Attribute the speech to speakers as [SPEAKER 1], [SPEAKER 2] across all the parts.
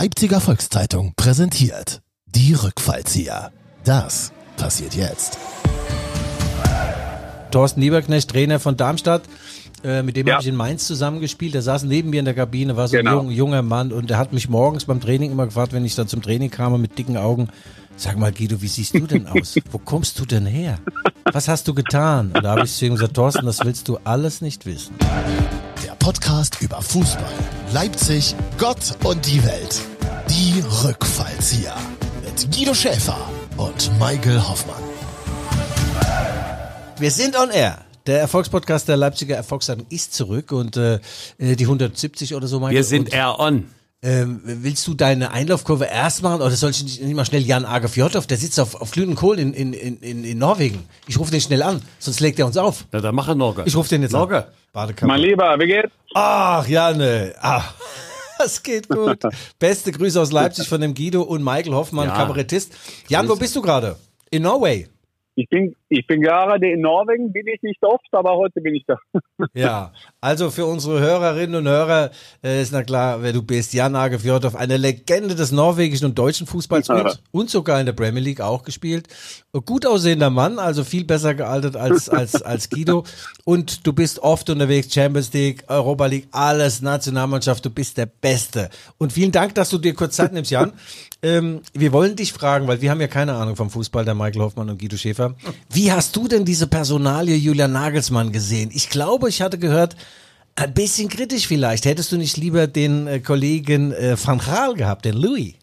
[SPEAKER 1] Leipziger Volkszeitung präsentiert die Rückfallzieher. Das passiert jetzt.
[SPEAKER 2] Thorsten Lieberknecht, Trainer von Darmstadt. Äh, mit dem
[SPEAKER 3] Ja.
[SPEAKER 2] habe ich in Mainz zusammengespielt. Der saß neben mir in der Kabine, war so
[SPEAKER 3] Genau.
[SPEAKER 2] ein jung, junger Mann und der hat mich morgens beim Training immer gefragt, wenn ich dann zum Training kam mit dicken Augen, sag mal Guido, wie siehst du denn aus? Wo kommst du denn her? Was hast du getan? Und da habe ich zu ihm gesagt, Thorsten, das willst du alles nicht wissen.
[SPEAKER 1] Der Podcast über Fußball, Leipzig, Gott und die Welt. Die Rückfallzieher. Mit Guido Schäfer und Michael Hoffmann.
[SPEAKER 2] Wir sind on air. Der Erfolgspodcast der Leipziger Erfolgszeitung ist zurück und äh, die 170 oder so. Michael.
[SPEAKER 4] Wir sind air on.
[SPEAKER 2] Ähm, willst du deine Einlaufkurve erst machen oder soll ich nicht, nicht mal schnell Jan Age Fjordhoff, der sitzt auf, auf glühenden Kohlen in, in, in, in, Norwegen. Ich rufe den schnell an, sonst legt er uns auf.
[SPEAKER 4] Na, dann mach er noch.
[SPEAKER 2] Ich rufe den jetzt
[SPEAKER 4] Logge.
[SPEAKER 2] an. Badekappe.
[SPEAKER 3] Mein Lieber, wie geht's?
[SPEAKER 2] Ach, Janne. Ach, das geht gut. Beste Grüße aus Leipzig von dem Guido und Michael Hoffmann,
[SPEAKER 4] Ja.
[SPEAKER 2] Kabarettist. Jan, wo bist du gerade? In Norway.
[SPEAKER 3] Ich bin, ich bin gerade in Norwegen, bin ich nicht oft, aber heute bin ich da.
[SPEAKER 2] Ja, also für unsere Hörerinnen und Hörer äh, ist na klar, wer du bist. Jan Age Fjordhoff, eine Legende des norwegischen und deutschen Fußballs und, und sogar in der Premier League auch gespielt. Gut aussehender Mann, also viel besser gealtert als, als, als Guido. Und du bist oft unterwegs, Champions League, Europa League, alles, Nationalmannschaft, du bist der Beste. Und vielen Dank, dass du dir kurz Zeit nimmst, Jan. Ähm, wir wollen dich fragen, weil wir haben ja keine Ahnung vom Fußball, der Michael Hoffmann und Guido Schäfer. Wie hast du denn diese Personalie Julian Nagelsmann gesehen? Ich glaube, ich hatte gehört, ein bisschen kritisch vielleicht. Hättest du nicht lieber den äh, Kollegen äh, Van Gaal gehabt, den Louis?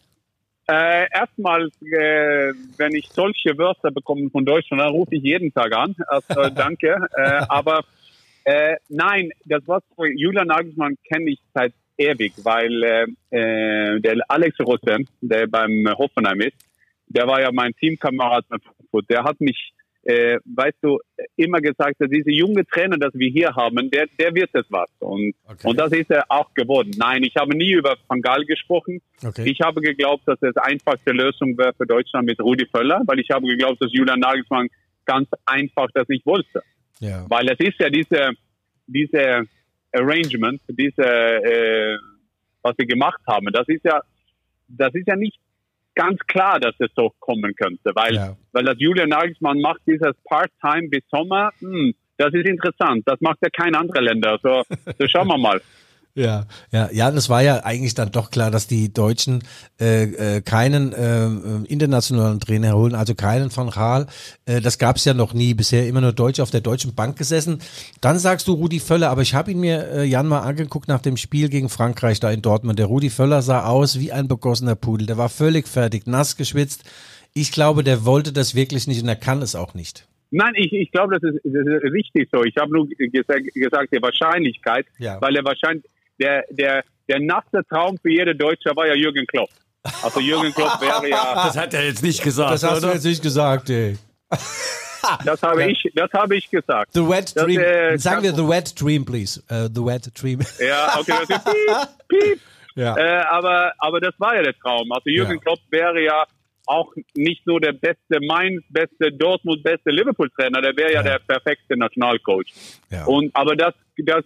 [SPEAKER 3] Äh, erstmal, äh, wenn ich solche Wörter bekomme von Deutschland, dann rufe ich jeden Tag an. Also, danke. äh, aber äh, nein, das was Julian Nagelsmann kenne ich seit ewig, weil äh, äh, der Alex Rosen, der beim Hoffenheim ist, der war ja mein Teamkamerad bei Frankfurt. Der hat mich, äh, weißt du, immer gesagt, dass diese junge Trainer, das wir hier haben, der, der wird es was. Und,
[SPEAKER 2] Okay.
[SPEAKER 3] und das ist er auch geworden. Nein, ich habe nie über Van Gaal gesprochen.
[SPEAKER 2] Okay.
[SPEAKER 3] Ich habe geglaubt, dass es einfachste Lösung wäre für Deutschland mit Rudi Völler, weil ich habe geglaubt, dass Julian Nagelsmann ganz einfach das nicht wollte.
[SPEAKER 2] ja.
[SPEAKER 3] Weil es ist ja diese, diese Arrangement, diese, äh, was wir gemacht haben, das ist ja, das ist ja nicht ganz klar, dass es so kommen könnte, weil,
[SPEAKER 2] Ja.
[SPEAKER 3] weil das Julian Nagelsmann macht dieses Part-Time bis Sommer, hm, das ist interessant, das macht ja kein anderer Länder, so, so schauen wir mal.
[SPEAKER 2] Ja, ja, ja, das war ja eigentlich dann doch klar, dass die Deutschen äh, äh, keinen äh, internationalen Trainer holen, also keinen von Gaal. Äh, das gab es ja noch nie, bisher immer nur Deutsche auf der deutschen Bank gesessen. Dann sagst du Rudi Völler, aber ich habe ihn mir, äh, Jan, mal angeguckt nach dem Spiel gegen Frankreich da in Dortmund. Der Rudi Völler sah aus wie ein begossener Pudel. Der war völlig fertig, nass geschwitzt. Ich glaube, der wollte das wirklich nicht und er kann es auch nicht.
[SPEAKER 3] Nein, ich, ich glaube, das ist, das ist richtig so. Ich habe nur gesagt, gesagt, die Wahrscheinlichkeit,
[SPEAKER 2] Ja.
[SPEAKER 3] weil er wahrscheinlich der, der, der nasse Traum für jede Deutsche war ja Jürgen Klopp. Also Jürgen Klopp wäre ja,
[SPEAKER 4] Das hat er jetzt nicht gesagt,
[SPEAKER 2] Das hast du
[SPEAKER 4] oder?
[SPEAKER 2] jetzt nicht gesagt, ey.
[SPEAKER 3] das habe ich, das habe ich gesagt.
[SPEAKER 2] The wet
[SPEAKER 3] Das,
[SPEAKER 2] dream.
[SPEAKER 3] äh,
[SPEAKER 2] Sagen wir the wet dream, please. Uh, the wet dream.
[SPEAKER 3] Ja, okay, das ist piep, piep.
[SPEAKER 2] ja.
[SPEAKER 3] Äh, aber, aber das war ja der Traum. Also Jürgen
[SPEAKER 2] Ja.
[SPEAKER 3] Klopp wäre ja auch nicht nur der beste Mainz, beste Dortmund, beste Liverpool-Trainer, der wäre ja,
[SPEAKER 2] Ja.
[SPEAKER 3] der perfekte Nationalcoach.
[SPEAKER 2] Ja.
[SPEAKER 3] Und aber das, das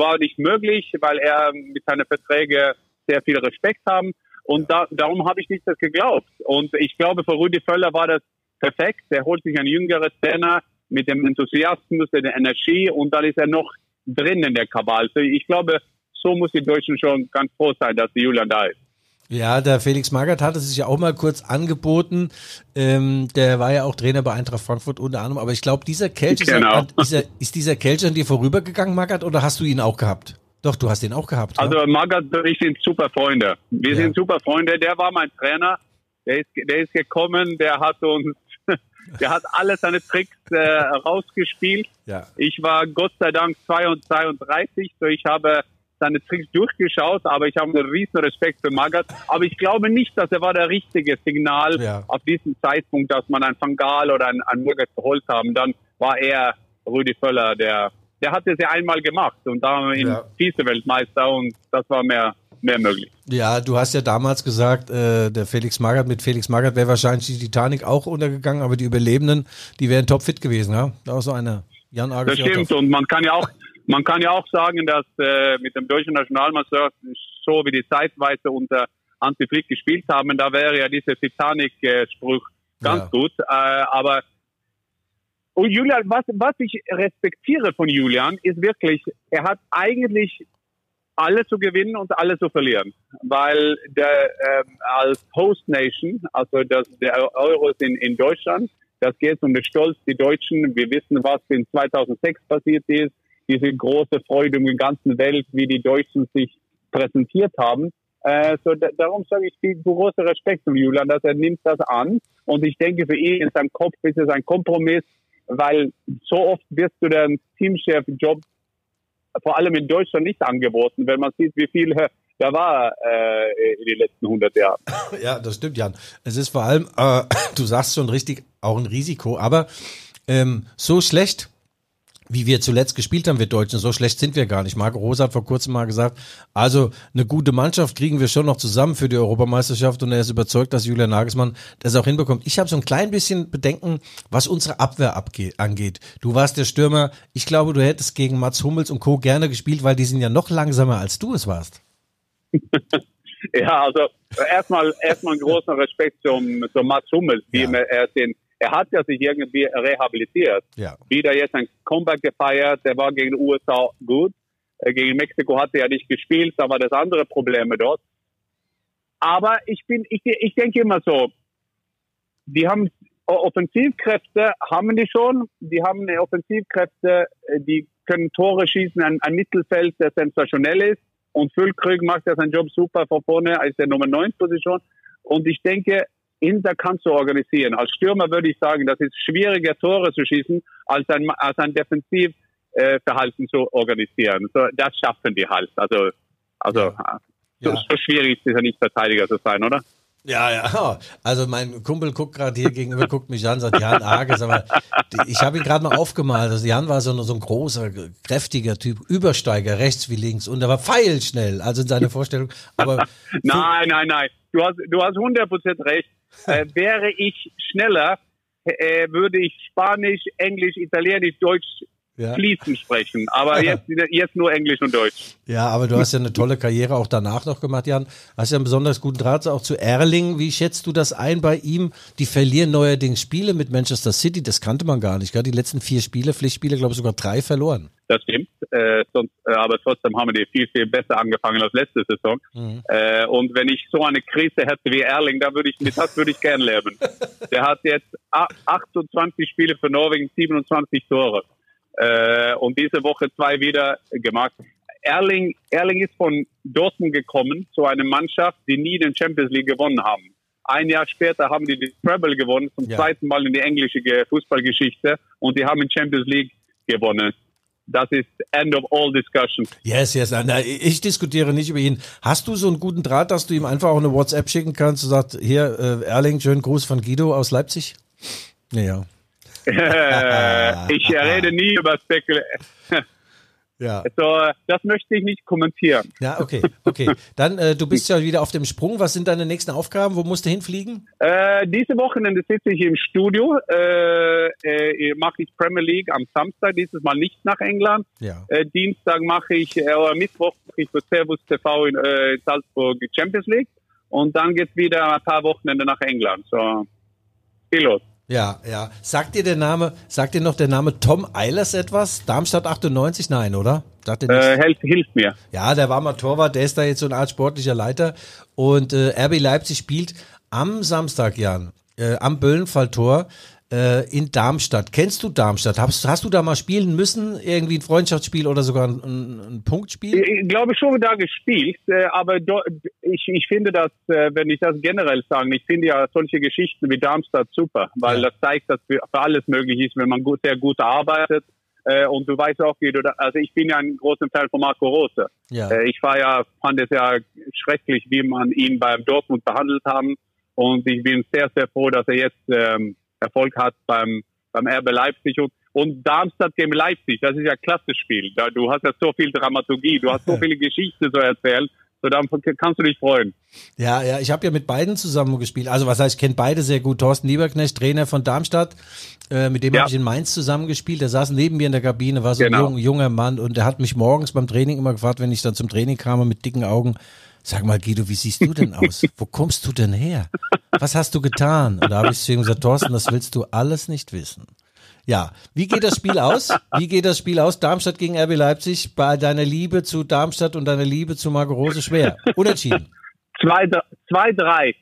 [SPEAKER 3] war nicht möglich, weil er mit seinen Verträgen sehr viel Respekt haben. Und da, darum habe ich nicht das geglaubt. Und ich glaube, für Rudi Völler war das perfekt. Er holt sich einen jüngeren Trainer mit dem Enthusiasmus, der Energie und dann ist er noch drin in der Kabal. Also ich glaube, so muss die Deutschen schon ganz froh sein, dass Julian da ist.
[SPEAKER 2] Ja, der Felix Magath hatte sich ja auch mal kurz angeboten. Ähm, der war ja auch Trainer bei Eintracht Frankfurt unter anderem. Aber ich glaube, dieser Kelch ist,
[SPEAKER 3] Genau.
[SPEAKER 2] ist, er, ist dieser Kelch an dir vorübergegangen, Magath, oder hast du ihn auch gehabt? Doch, du hast ihn auch gehabt.
[SPEAKER 3] Also
[SPEAKER 2] ja?
[SPEAKER 3] Magath und ich sind super Freunde. Wir
[SPEAKER 2] Ja.
[SPEAKER 3] sind super Freunde. Der war mein Trainer. Der ist, der ist gekommen, der hat uns, der hat alle seine Tricks äh, rausgespielt.
[SPEAKER 2] Ja.
[SPEAKER 3] Ich war Gott sei Dank 32, so ich habe seine Tricks durchgeschaut, aber ich habe einen riesen Respekt für Magath. Aber ich glaube nicht, dass er war der richtige Signal
[SPEAKER 2] Ja.
[SPEAKER 3] auf diesen Zeitpunkt, dass man einen Fangal oder einen, einen Magath geholt haben. Dann war er Rudi Völler, der, der hat es ja einmal gemacht und da in
[SPEAKER 2] Ja.
[SPEAKER 3] Vize-Weltmeister und das war mehr, mehr möglich.
[SPEAKER 2] Ja, du hast ja damals gesagt, äh, der Felix Magath, mit Felix Magath wäre wahrscheinlich die Titanic auch untergegangen, aber die Überlebenden, die wären topfit gewesen, ja? Da war so einer. Jan Arge
[SPEAKER 3] Das stimmt und man kann ja auch, man kann ja auch sagen, dass äh, mit dem deutschen Nationalmannschaft so wie die zeitweise unter Hansi Flick gespielt haben, da wäre ja dieser Titanic-Spruch ganz
[SPEAKER 2] Ja.
[SPEAKER 3] gut. Äh, aber und Julian, was, was ich respektiere von Julian, ist wirklich, er hat eigentlich alle zu gewinnen und alle zu verlieren. Weil der, ähm, als Host Nation, also das, der Euro ist in, in Deutschland, das geht um den Stolz, die Deutschen. Wir wissen, was in 2006 passiert ist. Diese große Freude um die ganze Welt, wie die Deutschen sich präsentiert haben. Äh, so da, darum sage ich viel großer Respekt zu Julian, dass er nimmt das an. Und ich denke, für ihn in seinem Kopf ist es ein Kompromiss, weil so oft wirst du den Teamchef-Job vor allem in Deutschland nicht angeboten, wenn man sieht, wie viel äh, da war äh, in den letzten 100 Jahren.
[SPEAKER 2] Ja, das stimmt, Jan. Es ist vor allem, äh, du sagst schon richtig, auch ein Risiko, aber ähm, so schlecht, wie wir zuletzt gespielt haben, wir Deutschen, so schlecht sind wir gar nicht. Marco Rosa hat vor kurzem mal gesagt, also eine gute Mannschaft kriegen wir schon noch zusammen für die Europameisterschaft und er ist überzeugt, dass Julian Nagelsmann das auch hinbekommt. Ich habe so ein klein bisschen Bedenken, was unsere Abwehr angeht. Du warst der Stürmer, ich glaube, du hättest gegen Mats Hummels und Co. gerne gespielt, weil die sind ja noch langsamer, als du es warst.
[SPEAKER 3] Ja, also erstmal erstmal einen großen Respekt zum, zum Mats Hummels, wie
[SPEAKER 2] Ja.
[SPEAKER 3] er den er hat ja sich irgendwie rehabilitiert.
[SPEAKER 2] Ja.
[SPEAKER 3] Wieder jetzt ein Comeback gefeiert, der war gegen die USA gut. Äh, Gegen Mexiko hat er ja nicht gespielt, da war das andere Probleme dort. Aber ich bin, ich, ich denke immer so, die haben Offensivkräfte haben die schon, die haben eine Offensivkräfte, äh, die können Tore schießen, ein, ein Mittelfeld, der sensationell ist. Und Füllkrug macht ja seinen Job super vor vorne als der Nummer 9 Position. Und ich denke, Inter kannst du organisieren. Als Stürmer würde ich sagen, das ist schwieriger Tore zu schießen, als ein, als ein Defensivverhalten äh, zu organisieren. So, das schaffen die halt. Also, also
[SPEAKER 2] Ja.
[SPEAKER 3] so, so schwierig ist es ja nicht Verteidiger zu sein, oder?
[SPEAKER 2] Ja, ja. Also mein Kumpel guckt gerade hier gegenüber, guckt mich an, sagt Jan Arges, aber die, ich habe ihn gerade mal aufgemalt. Also Jan war so, ein- so ein großer, kräftiger Typ, Übersteiger, rechts wie links und er war pfeilschnell, also in seiner Vorstellung. Aber
[SPEAKER 3] Nein, nein, nein. Du hast, du hast 100% recht. Äh, wäre ich schneller, äh, würde ich Spanisch, Englisch, Italienisch, Deutsch
[SPEAKER 2] Ja.
[SPEAKER 3] fließend sprechen. Aber jetzt, jetzt nur Englisch und Deutsch.
[SPEAKER 2] ja, aber du hast ja eine tolle Karriere auch danach noch gemacht, Jan. Hast ja einen besonders guten Draht auch zu Erling. Wie schätzt du das ein bei ihm? Die verlieren neuerdings Spiele mit Manchester City, das kannte man gar nicht. Gell? Die letzten vier Spiele, Pflichtspiele, glaube ich sogar drei verloren.
[SPEAKER 3] Das stimmt. Äh, sonst, äh, aber trotzdem haben wir die viel, viel besser angefangen als letzte Saison. Äh, und wenn ich so eine Krise hätte wie Erling, da würde ich, mit das würde ich gern leben. Der hat jetzt a- 28 Spiele für Norwegen, 27 Tore. Äh, und diese Woche zwei wieder gemacht. Erling, Erling ist von Dortmund gekommen zu einer Mannschaft, die nie den Champions League gewonnen haben. Ein Jahr später haben die die Treble gewonnen, zum
[SPEAKER 2] Ja.
[SPEAKER 3] zweiten Mal in die englische Ge- Fußballgeschichte. Und die haben die Champions League gewonnen. Das ist end of all discussion.
[SPEAKER 2] Yes, yes. Na, ich diskutiere nicht über ihn. Hast du so einen guten Draht, dass du ihm einfach auch eine WhatsApp schicken kannst und sagst, hier, äh, Erling, schönen Gruß von Guido aus Leipzig? Ja, ja.
[SPEAKER 3] Äh, ich rede nie über Spekulation.
[SPEAKER 2] Ja.
[SPEAKER 3] So, das möchte ich nicht kommentieren.
[SPEAKER 2] Ja, okay, okay. Dann, äh, du bist ja wieder auf dem Sprung. Was sind deine nächsten Aufgaben? Wo musst du hinfliegen?
[SPEAKER 3] Äh, diese Wochenende sitze ich im Studio, äh, äh, mache ich Premier League am Samstag, dieses Mal nicht nach England.
[SPEAKER 2] Ja.
[SPEAKER 3] Äh, Dienstag mache ich, äh, oder Mittwoch mache ich für Servus TV in äh, Salzburg Champions League. Und dann geht's wieder ein paar Wochenende nach England. So, viel los.
[SPEAKER 2] Ja, ja. Sagt dir der Name, sagt dir noch der Name Tom Eilers etwas? Darmstadt 98? Nein, oder?
[SPEAKER 3] Äh, hilft, hilft mir.
[SPEAKER 2] Ja, der war mal Torwart, der ist da jetzt so eine Art sportlicher Leiter. Und äh, RB Leipzig spielt am Samstag, Jan, äh, am Böllenfalltor äh, in Darmstadt. Kennst du Darmstadt? Hast, hast du da mal spielen müssen? Irgendwie ein Freundschaftsspiel oder sogar ein, ein, ein Punktspiel?
[SPEAKER 3] Ich glaube schon da gespielt, äh, aber do, ich, ich finde das, äh, wenn ich das generell sagen, ich finde ja solche Geschichten wie Darmstadt super, weil
[SPEAKER 2] Ja.
[SPEAKER 3] das zeigt, dass für, für alles möglich ist, wenn man gut, sehr gut arbeitet. Äh, und du weißt auch, wie du da, also ich bin ja ein großer Fan von Marco Rose.
[SPEAKER 2] Ja.
[SPEAKER 3] Äh, ich war ja, fand es ja schrecklich, wie man ihn beim Dortmund behandelt haben. Und ich bin sehr, sehr froh, dass er jetzt ähm, Erfolg hat beim, beim RB Leipzig. Und, und Darmstadt gegen Leipzig, das ist ja ein klasse Spiel. Da, du hast ja so viel Dramaturgie, du hast so viele Geschichten zu erzählen. So, dann kannst du dich freuen.
[SPEAKER 2] Ja, ja, ich habe ja mit beiden zusammen gespielt. Also was heißt, ich kenne beide sehr gut. Thorsten Lieberknecht, Trainer von Darmstadt, äh, mit dem
[SPEAKER 3] Ja.
[SPEAKER 2] habe ich in Mainz zusammengespielt. Der saß neben mir in der Kabine, war so
[SPEAKER 3] Genau.
[SPEAKER 2] ein jung, junger Mann und der hat mich morgens beim Training immer gefragt, wenn ich dann zum Training kam mit dicken Augen, Sag mal, Guido, wie siehst du denn aus? Wo kommst du denn her? Was hast du getan? Und da habe ich zu ihm gesagt, Thorsten, das willst du alles nicht wissen. Ja, wie geht das Spiel aus? Wie geht das Spiel aus? Darmstadt gegen RB Leipzig bei deiner Liebe zu Darmstadt und deiner Liebe zu Marco Rose schwer. Unentschieden.
[SPEAKER 3] 2-3.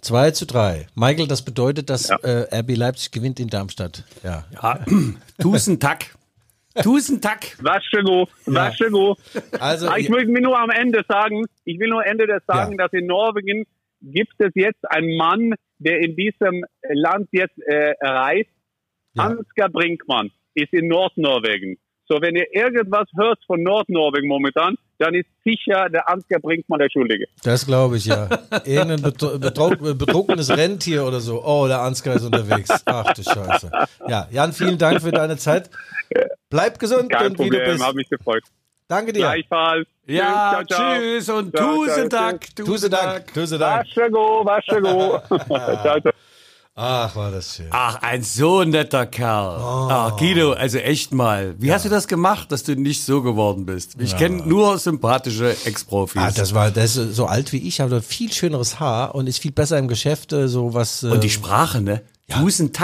[SPEAKER 2] 2 zu 3. Michael, das bedeutet, dass ja. äh, RB Leipzig gewinnt in Darmstadt. Ja.
[SPEAKER 4] ja. Tusen Tack. Tusen Tack.
[SPEAKER 3] Waschego, Waschego. Also, ich will mir nur am Ende sagen, ich will nur am Ende das sagen, ja. dass in Norwegen gibt es jetzt einen Mann, der in diesem Land jetzt äh, reist. Ja. Ansgar Brinkmann ist in Nordnorwegen. So, wenn ihr irgendwas hört von Nordnorwegen momentan, dann ist sicher der Ansgar Brinkmann der Schuldige.
[SPEAKER 2] Das glaube ich, ja. Irgendein betrunkenes Rentier oder so. Oh, der Ansgar ist unterwegs. Ach du Scheiße. Ja, Jan, vielen Dank für deine Zeit. Bleib gesund
[SPEAKER 3] Kein
[SPEAKER 2] und
[SPEAKER 3] Problem,
[SPEAKER 2] wie du bist.
[SPEAKER 3] Hab mich gefreut.
[SPEAKER 2] Danke dir.
[SPEAKER 3] Gleichfalls.
[SPEAKER 4] Ja, tschüss, ciao, tschüss und tusen Dank.
[SPEAKER 2] Tusen Dank. Tusen Dank.
[SPEAKER 3] Waschego, waschego. ciao, ciao.
[SPEAKER 2] Ach, war das schön.
[SPEAKER 4] Ach, ein so netter Kerl. Oh. Ach, Guido, also echt mal. Wie ja. hast du das gemacht, dass du nicht so geworden bist? Ich ja. kenne nur sympathische Ex-Profis.
[SPEAKER 2] Ah, das war, das ist so alt wie ich, aber viel schöneres Haar und ist viel besser im Geschäft, äh, so was.
[SPEAKER 4] Und die ähm, Sprache, ne? Ja. Tausend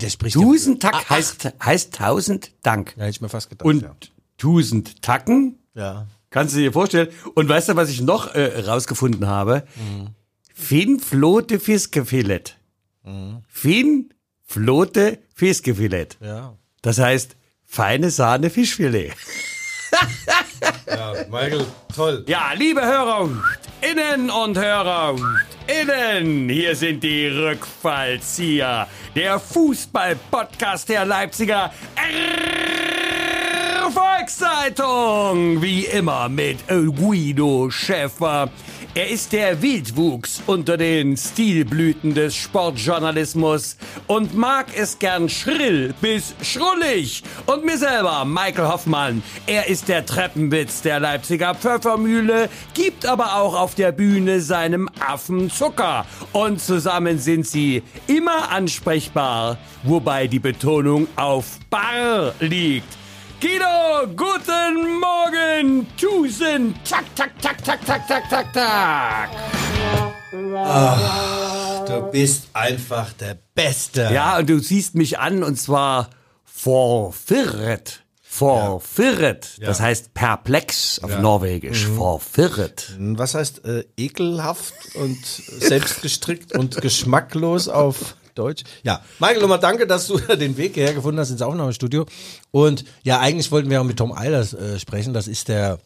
[SPEAKER 4] Der spricht Tausend Tack ah, heißt, heißt tausend Dank.
[SPEAKER 2] Ja, hätte ich mir fast gedacht.
[SPEAKER 4] Und ja. tausend Tacken?
[SPEAKER 2] Ja.
[SPEAKER 4] Kannst du dir vorstellen? Und weißt du, was ich noch äh, rausgefunden habe? Mhm. Finn Flote Fiskefilett. Mhm. Fin, Flote, Fischgefilet.
[SPEAKER 2] Ja.
[SPEAKER 4] Das heißt, feine Sahne Fischfilet.
[SPEAKER 2] ja, Michael, toll.
[SPEAKER 4] Ja, liebe Hörer, innen und Hörer, innen, hier sind die Rückfallzieher, der Fußball-Podcast der Leipziger Volkszeitung, wie immer mit Guido Schäfer. Er ist der Wildwuchs unter den Stilblüten des Sportjournalismus und mag es gern schrill bis schrullig. Und mir selber, Michael Hoffmann. Er ist der Treppenwitz der Leipziger Pfeffermühle, gibt aber auch auf der Bühne seinem Affen Zucker. Und zusammen sind sie immer ansprechbar, wobei die Betonung auf Bar liegt. Guido, guten Morgen. Tusen. Tak, tak, tak, tak, tak, tak, tak, tak.
[SPEAKER 2] Ach, du bist einfach der Beste.
[SPEAKER 4] Ja, und du siehst mich an und zwar verwirrt. Verwirrt. Ja. Das heißt perplex auf ja. Norwegisch. Mhm. Verwirrt.
[SPEAKER 2] Was heißt äh, ekelhaft und selbstgestrickt und geschmacklos auf Deutsch. Ja, Michael, nochmal danke, dass du den Weg hierher gefunden hast ins Aufnahmestudio. Und ja, eigentlich wollten wir auch mit Tom Eilers äh, sprechen. Das ist der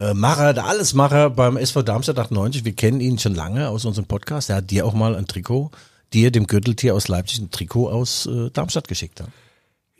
[SPEAKER 2] äh, Macher, der Allesmacher beim SV Darmstadt 98. Wir kennen ihn schon lange aus unserem Podcast. Er hat dir auch mal ein Trikot, dir, dem Gürteltier aus Leipzig, ein Trikot aus äh, Darmstadt geschickt. Ja?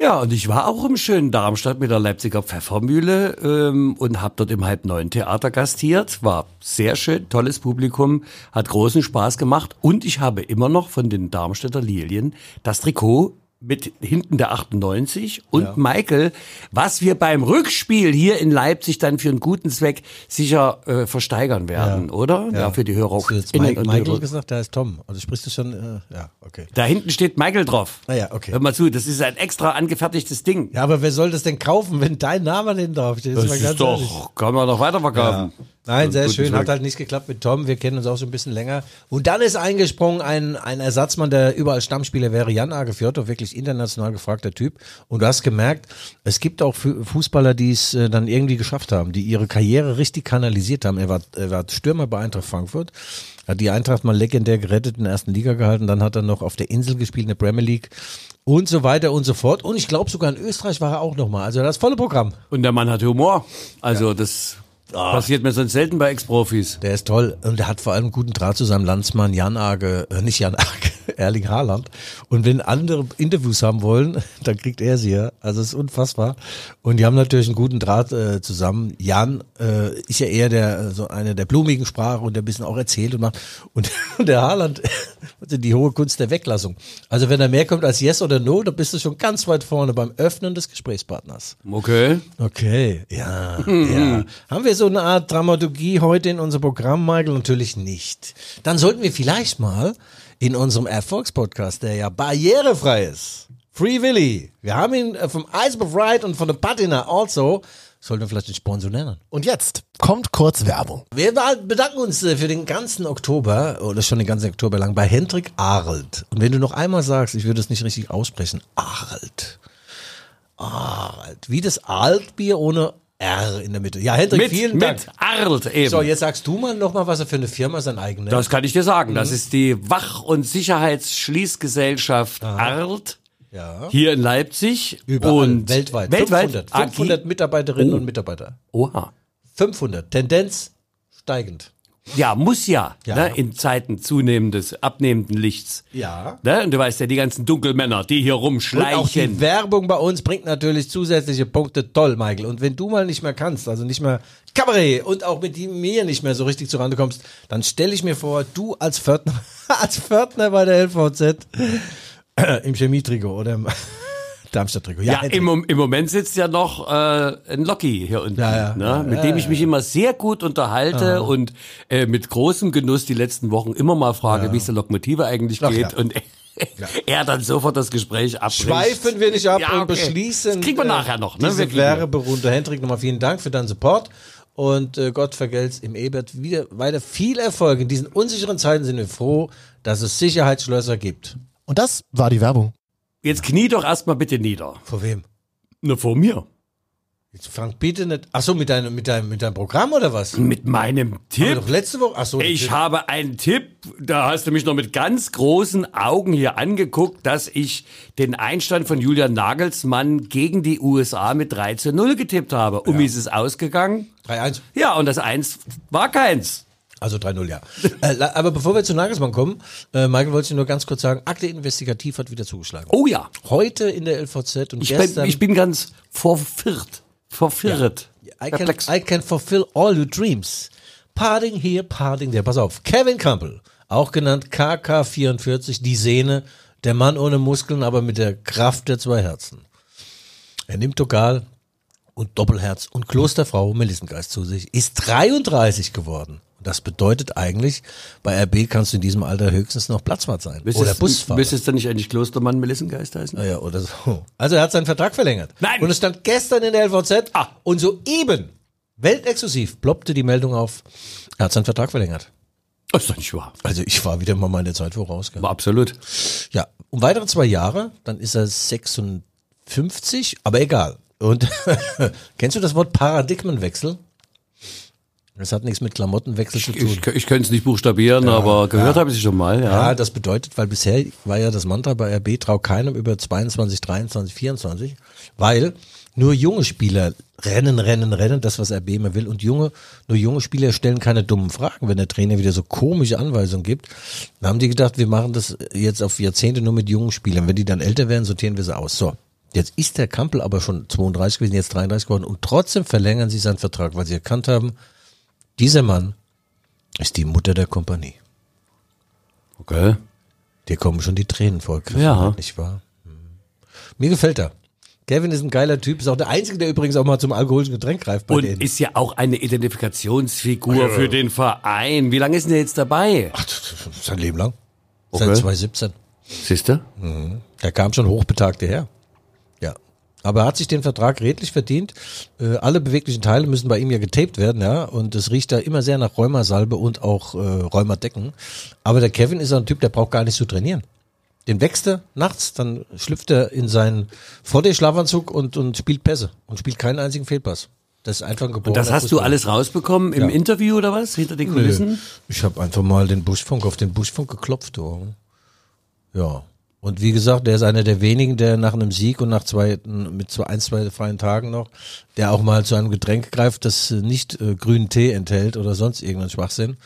[SPEAKER 4] Ja, und ich war auch im schönen Darmstadt mit der Leipziger Pfeffermühle ähm, und habe dort im halb neun Theater gastiert. War sehr schön, tolles Publikum, hat großen Spaß gemacht und ich habe immer noch von den Darmstädter Lilien das Trikot mit hinten der 98 und ja. Michael, was wir beim Rückspiel hier in Leipzig dann für einen guten Zweck sicher äh, versteigern werden, ja. oder?
[SPEAKER 2] Ja.
[SPEAKER 4] ja, für die Hörer.
[SPEAKER 2] Hast du Mike, Michael gesagt, der heißt Tom. Also sprichst du schon, äh, ja, okay.
[SPEAKER 4] Da hinten steht Michael drauf.
[SPEAKER 2] Ah ja, okay.
[SPEAKER 4] Hör mal zu, das ist ein extra angefertigtes Ding.
[SPEAKER 2] Ja, aber wer soll das denn kaufen, wenn dein Name denn drauf steht?
[SPEAKER 4] Das, das ist doch, ehrlich. kann man doch weiterverkaufen.
[SPEAKER 2] Ja. Nein, sehr schön. Hat halt nicht geklappt mit Tom. Wir kennen uns auch schon ein bisschen länger. Und dann ist eingesprungen ein, ein Ersatzmann, der überall Stammspieler wäre, Jan Agefjordov, wirklich international gefragter Typ. Und du hast gemerkt, es gibt auch Fußballer, die es äh, dann irgendwie geschafft haben, die ihre Karriere richtig kanalisiert haben. Er war, er war Stürmer bei Eintracht Frankfurt, hat die Eintracht mal legendär gerettet in der ersten Liga gehalten, dann hat er noch auf der Insel gespielt in der Premier League und so weiter und so fort. Und ich glaube sogar in Österreich war er auch nochmal. Also das volle Programm.
[SPEAKER 4] Und der Mann hat Humor. Also ja. das Ah. Passiert mir sonst selten bei Ex-Profis.
[SPEAKER 2] Der ist toll und der hat vor allem einen guten Draht zu seinem Landsmann Jan Age, äh, nicht Jan Age, Erling Haaland. Und wenn andere Interviews haben wollen, dann kriegt er sie ja. Also es ist unfassbar. Und die haben natürlich einen guten Draht äh, zusammen. Jan äh, ist ja eher der so eine der blumigen Sprache und der ein bisschen auch erzählt und macht. Und, und der Haaland, die hohe Kunst der Weglassung. Also wenn er mehr kommt als Yes oder No, dann bist du schon ganz weit vorne beim Öffnen des Gesprächspartners.
[SPEAKER 4] Okay.
[SPEAKER 2] Okay, ja, ja. Haben wir so eine Art Dramaturgie heute in unserem Programm, Michael? Natürlich nicht. Dann sollten wir vielleicht mal in unserem Erfolgspodcast, der ja barrierefrei ist, Free Willy. Wir haben ihn äh, vom Ice Ride und von der Patina also. Sollten wir vielleicht den Sponsor nennen.
[SPEAKER 1] Und jetzt kommt kurz Werbung.
[SPEAKER 2] Wir bedanken uns äh, für den ganzen Oktober, oder schon den ganzen Oktober lang, bei Hendrik Arlt. Und wenn du noch einmal sagst, ich würde es nicht richtig aussprechen, Arlt. Arlt. Wie das Altbier ohne R in der Mitte. Ja, Hendrik,
[SPEAKER 4] Mit,
[SPEAKER 2] vielen Dank.
[SPEAKER 4] mit Arlt eben.
[SPEAKER 2] So, jetzt sagst du mal noch mal, was er für eine Firma sein eigenes.
[SPEAKER 4] Das kann ich dir sagen.
[SPEAKER 2] Mhm.
[SPEAKER 4] Das ist die Wach- und Sicherheitsschließgesellschaft Arlt.
[SPEAKER 2] Ja.
[SPEAKER 4] Hier in Leipzig.
[SPEAKER 2] Überall,
[SPEAKER 4] und
[SPEAKER 2] weltweit.
[SPEAKER 4] Weltweit.
[SPEAKER 2] 500,
[SPEAKER 4] Ah,
[SPEAKER 2] 500 Mitarbeiterinnen
[SPEAKER 4] Oh.
[SPEAKER 2] und Mitarbeiter.
[SPEAKER 4] Oha.
[SPEAKER 2] 500. Tendenz steigend.
[SPEAKER 4] Ja, muss ja,
[SPEAKER 2] Ja.
[SPEAKER 4] Ne, in Zeiten zunehmendes, abnehmenden Lichts.
[SPEAKER 2] Ja.
[SPEAKER 4] Ne? Und du weißt ja, die ganzen Dunkelmänner, die hier
[SPEAKER 2] Und auch die
[SPEAKER 4] rumschleichen.
[SPEAKER 2] Werbung bei uns bringt natürlich zusätzliche Punkte. Toll, Michael. Und wenn du mal nicht mehr kannst, also nicht mehr Kabarett und auch mit mir nicht mehr so richtig zurande kommst, dann stelle ich mir vor, du als Pförtner, als Pförtner bei der LVZ im Chemietrikot oder im Darmstadt-Trikot.
[SPEAKER 4] Ja,
[SPEAKER 2] Hendrik.
[SPEAKER 4] im, im Moment sitzt ja noch äh, ein Locky hier unten,
[SPEAKER 2] Ja, ja.
[SPEAKER 4] ne?
[SPEAKER 2] Ja,
[SPEAKER 4] mit
[SPEAKER 2] ja,
[SPEAKER 4] dem ich mich immer sehr gut unterhalte und äh, mit großem Genuss die letzten Wochen immer mal frage, wie es der Lokomotive eigentlich
[SPEAKER 2] Ach,
[SPEAKER 4] geht
[SPEAKER 2] ja.
[SPEAKER 4] und er dann sofort das Gespräch abbricht.
[SPEAKER 2] Schweifen wir nicht ab
[SPEAKER 4] Ja,
[SPEAKER 2] und
[SPEAKER 4] okay.
[SPEAKER 2] beschließen.
[SPEAKER 4] Das kriegen wir
[SPEAKER 2] äh,
[SPEAKER 4] nachher noch, ne?
[SPEAKER 2] Diese
[SPEAKER 4] Wir kriegen wir.
[SPEAKER 2] Werberunde. Hendrik, nochmal vielen Dank für deinen Support. Und äh, Gott vergelt's im Ebert wieder weiter viel Erfolg. In diesen unsicheren Zeiten sind wir froh, dass es Sicherheitsschlösser gibt.
[SPEAKER 1] Und das war die Werbung.
[SPEAKER 4] Jetzt knie doch erstmal bitte nieder.
[SPEAKER 2] Vor wem?
[SPEAKER 4] Nur vor mir.
[SPEAKER 2] Jetzt Frank, bitte nicht. Ach so, mit deinem, mit deinem, mit deinem Programm oder was?
[SPEAKER 4] Mit meinem Tipp.
[SPEAKER 2] doch letzte Woche. Ach so.
[SPEAKER 4] Ich
[SPEAKER 2] natürlich.
[SPEAKER 4] habe einen Tipp, da hast du mich noch mit ganz großen Augen hier angeguckt, dass ich den Einstand von Julian Nagelsmann gegen die USA mit 3 zu 0 getippt habe. Und wie ist es ausgegangen?
[SPEAKER 2] 3-1.
[SPEAKER 4] Ja, und das Eins war keins.
[SPEAKER 2] Also 3-0, ja. äh, aber bevor wir zu Nagelsmann kommen, äh, Michael wollte ich nur ganz kurz sagen, Akte Investigativ hat wieder zugeschlagen.
[SPEAKER 4] Oh ja,
[SPEAKER 2] Heute in der LVZ und
[SPEAKER 4] ich
[SPEAKER 2] gestern.
[SPEAKER 4] bin, ich bin ganz verwirrt. Verwirrt.
[SPEAKER 2] I can. I can fulfill all your dreams. Parting here, parting there. Pass auf. Kevin Campbell, auch genannt KK44, die Sehne, der Mann ohne Muskeln, aber mit der Kraft der zwei Herzen. Er nimmt Togal und Doppelherz und Klosterfrau Melissengeist zu sich, ist 33 geworden. Und das bedeutet eigentlich, bei RB kannst du in diesem Alter höchstens noch Platzwart sein. oder Busfahrer.
[SPEAKER 4] Müsste es dann nicht eigentlich Klostermann Melissengeist heißen?
[SPEAKER 2] Naja, oder so. Also er hat seinen Vertrag verlängert.
[SPEAKER 4] Nein.
[SPEAKER 2] Und es stand gestern in der LVZ
[SPEAKER 4] Ah.
[SPEAKER 2] und soeben, weltexklusiv, ploppte die Meldung auf, er hat seinen Vertrag verlängert.
[SPEAKER 4] Das ist doch nicht wahr.
[SPEAKER 2] Also ich war wieder mal meine Zeit voraus. Gell?
[SPEAKER 4] Absolut.
[SPEAKER 2] Ja, um weitere zwei Jahre, dann ist er 56, aber egal. Und kennst du das Wort Paradigmenwechsel? Das hat nichts mit Klamottenwechsel zu tun.
[SPEAKER 4] Ich, ich könnte es nicht buchstabieren, aber gehört habe ich es schon mal. Ja.
[SPEAKER 2] Ja, das bedeutet, weil bisher war ja das Mantra bei RB trau keinem über 22, 23, 24, weil nur junge Spieler rennen, rennen, rennen, das was RB immer will und junge, nur junge Spieler stellen keine dummen Fragen, wenn der Trainer wieder so komische Anweisungen gibt. Dann haben die gedacht, wir machen das jetzt auf Jahrzehnte nur mit jungen Spielern. Wenn die dann älter werden, sortieren wir sie aus. So. Jetzt ist der Kampel aber schon 32 gewesen, jetzt 33 geworden und trotzdem verlängern sie seinen Vertrag, weil sie erkannt haben, dieser Mann ist die Mutter der Kompanie.
[SPEAKER 4] Okay.
[SPEAKER 2] Dir kommen schon die Tränen vor, Griffin,
[SPEAKER 4] Ja.
[SPEAKER 2] nicht wahr? Hm. Mir gefällt er. Kevin ist ein geiler Typ, ist auch der Einzige, der übrigens auch mal zum alkoholischen Getränk greift bei
[SPEAKER 4] Und
[SPEAKER 2] denen.
[SPEAKER 4] ist ja auch eine Identifikationsfigur für den Verein. Wie lange ist denn der jetzt dabei?
[SPEAKER 2] Ach, sein Leben lang.
[SPEAKER 4] Okay.
[SPEAKER 2] Seit 2017.
[SPEAKER 4] Siehst du?
[SPEAKER 2] Er kam schon hochbetagt her. Aber er hat sich den Vertrag redlich verdient. Äh, alle beweglichen Teile müssen bei ihm ja getaped werden, ja. Und es riecht da immer sehr nach Rheumasalbe und auch äh, Rheumadecken. Aber der Kevin ist so ein Typ, der braucht gar nicht zu trainieren. Den wächst er nachts, dann schlüpft er in seinen Vorderschlafanzug und, und spielt Pässe und spielt keinen einzigen Fehlpass. Das ist einfach ein geborener
[SPEAKER 4] Und das hast du
[SPEAKER 2] Fußballer.
[SPEAKER 4] alles rausbekommen im
[SPEAKER 2] Ja.
[SPEAKER 4] Interview oder was? Hinter den Kulissen?
[SPEAKER 2] Nö. Ich habe einfach mal den Buschfunk auf den Buschfunk geklopft. Du. Ja. Und wie gesagt, der ist einer der wenigen, der nach einem Sieg und nach zwei, mit zwei, ein, zwei freien Tagen noch, der auch mal zu einem Getränk greift, das nicht äh, grünen Tee enthält oder sonst irgendeinen Schwachsinn.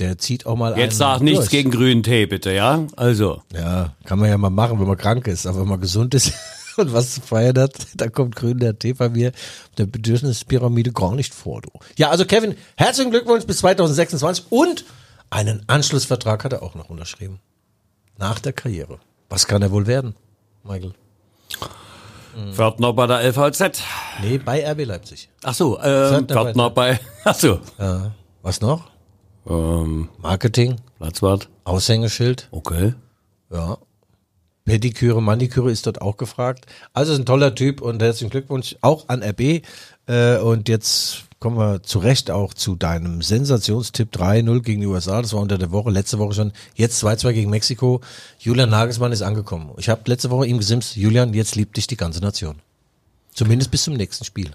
[SPEAKER 2] Der zieht auch mal
[SPEAKER 4] Jetzt sag nichts
[SPEAKER 2] durch.
[SPEAKER 4] gegen grünen Tee, bitte, ja? Also.
[SPEAKER 2] Ja, kann man ja mal machen, wenn man krank ist. Aber wenn man gesund ist und was zu feiern hat, da kommt grün der Tee bei mir der Bedürfnispyramide gar nicht vor. Du. Ja, also Kevin, herzlichen Glückwunsch bis 2026 und einen Anschlussvertrag hat er auch noch unterschrieben. Nach der Karriere. Was kann er wohl werden, Michael?
[SPEAKER 4] Pförtner bei der LVZ.
[SPEAKER 2] Nee, bei RB Leipzig.
[SPEAKER 4] Ach so, ähm,
[SPEAKER 2] Pförtner bei
[SPEAKER 4] Pförtner bei, ach so,
[SPEAKER 2] Ja. Was noch?
[SPEAKER 4] ähm,
[SPEAKER 2] Marketing,
[SPEAKER 4] Platzwart.
[SPEAKER 2] Aushängeschild,
[SPEAKER 4] Okay.
[SPEAKER 2] ja. Pediküre, Maniküre ist dort auch gefragt. Also ist ein toller Typ und herzlichen Glückwunsch auch an RB. Äh, und jetzt kommen wir zu Recht auch zu deinem Sensationstipp 3-0 gegen die USA. Das war unter der Woche, letzte Woche schon. Jetzt 2-2 gegen Mexiko. Julian Nagelsmann ist angekommen. Ich habe letzte Woche ihm gesimst, Julian, jetzt liebt dich die ganze Nation. Zumindest bis zum nächsten Spiel.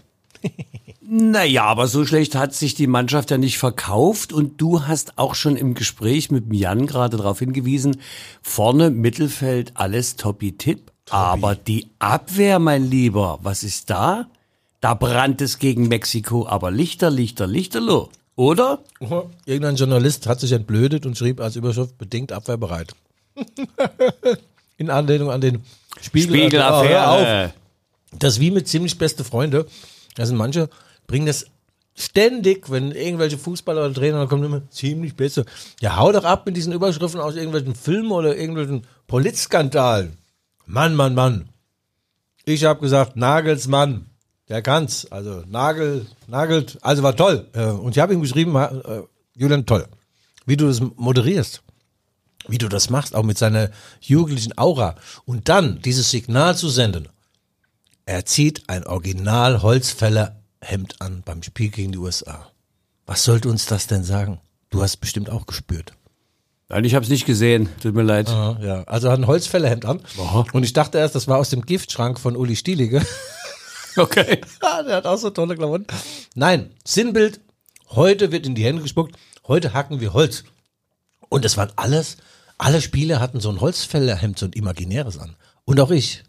[SPEAKER 4] Naja, aber so schlecht hat sich die Mannschaft ja nicht verkauft und du hast auch schon im Gespräch mit Jan gerade darauf hingewiesen, vorne Mittelfeld alles toppi-tipp, aber die Abwehr, mein Lieber, was ist da? Da brannt es gegen Mexiko, aber Lichter, Lichter, Lichterloh, oder?
[SPEAKER 2] Irgendein Journalist hat sich entblödet und schrieb als Überschrift bedingt abwehrbereit. In Anlehnung an den Spiegel.
[SPEAKER 4] Spiegelaffäre.
[SPEAKER 2] Oh, auf. Das wie mit ziemlich beste Freunde. Da sind manche, bringen das ständig, wenn irgendwelche Fußballer oder Trainer, kommen immer ziemlich besser. Ja, hau doch ab mit diesen Überschriften aus irgendwelchen Filmen oder irgendwelchen Polizskandalen. Mann, Mann, Mann. Ich habe gesagt, Nagelsmann, der kann's. Also Nagel, nagelt, also war toll. Äh, Und ich habe ihm geschrieben, äh, Julian, toll, wie du das moderierst wie du das machst, auch mit seiner jugendlichen Aura. Und dann dieses Signal zu senden. Er zieht ein Original Holzfäller Hemd an beim Spiel gegen die USA. Was sollte uns das denn sagen? Du hast bestimmt auch gespürt.
[SPEAKER 4] Nein, ich habe es nicht gesehen, tut mir leid.
[SPEAKER 2] Ja, ja. Also er hat ein Holzfällerhemd an.
[SPEAKER 4] Aha.
[SPEAKER 2] Und ich dachte erst, das war aus dem Giftschrank von Uli Stielige.
[SPEAKER 4] Okay.
[SPEAKER 2] Der hat auch so tolle Klamotten. Nein, Sinnbild. Heute wird in die Hände gespuckt. Heute hacken wir Holz. Und es waren alles, alle Spieler hatten so ein Holzfällerhemd, so ein imaginäres an. Und auch ich.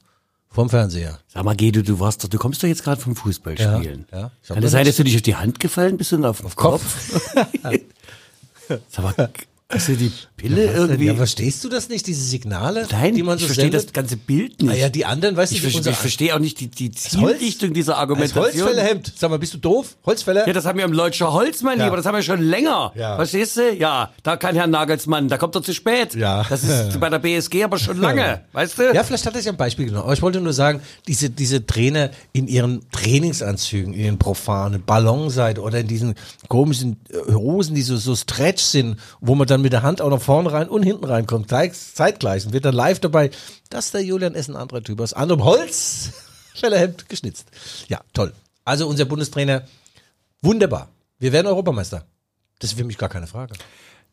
[SPEAKER 2] Vom Fernseher.
[SPEAKER 4] Sag mal, Gedo, du warst doch, du kommst doch jetzt gerade vom Fußballspielen.
[SPEAKER 2] Ja, ja.
[SPEAKER 4] Kann es
[SPEAKER 2] doch
[SPEAKER 4] sein,
[SPEAKER 2] nicht-
[SPEAKER 4] dass du dich auf die Hand gefallen bist und auf den Kopf? Sag mal, hast du die Pille irgendwie?
[SPEAKER 2] Ja, verstehst du das nicht, diese Signale,
[SPEAKER 4] Nein,
[SPEAKER 2] die man so
[SPEAKER 4] ich verstehe das ganze Bild nicht.
[SPEAKER 2] Naja, die anderen, weißt du,
[SPEAKER 4] ich,
[SPEAKER 2] die
[SPEAKER 4] verstehe, ich verstehe auch nicht die, die Zielrichtung dieser Argumentation.
[SPEAKER 2] Holzfällerhemd. Sag mal, bist du doof? Holzfäller?
[SPEAKER 4] Ja, das haben wir im Leutscher Holz, mein
[SPEAKER 2] Ja.
[SPEAKER 4] Lieber, das haben wir schon länger.
[SPEAKER 2] Ja.
[SPEAKER 4] Verstehst du? Ja, da kann Herr Nagelsmann, da kommt er zu spät.
[SPEAKER 2] Ja.
[SPEAKER 4] Das ist bei der BSG aber schon lange, weißt du?
[SPEAKER 2] Ja, vielleicht hat er sich ein Beispiel genommen. Aber ich wollte nur sagen, diese, diese Trainer in ihren Trainingsanzügen, in ihren profanen Ballonseite oder in diesen komischen äh, Hosen, die so, so stretch sind, wo man dann mit der Hand auch noch vorne rein und hinten reinkommt, gleich- zeitgleich und wird dann live dabei. Das ist der Julian ist ein anderer Typ. Aus anderem Holz, Fellerhemd geschnitzt. Ja, toll. Also unser Bundestrainer, wunderbar. Wir werden Europameister. Das ist für mich gar keine Frage.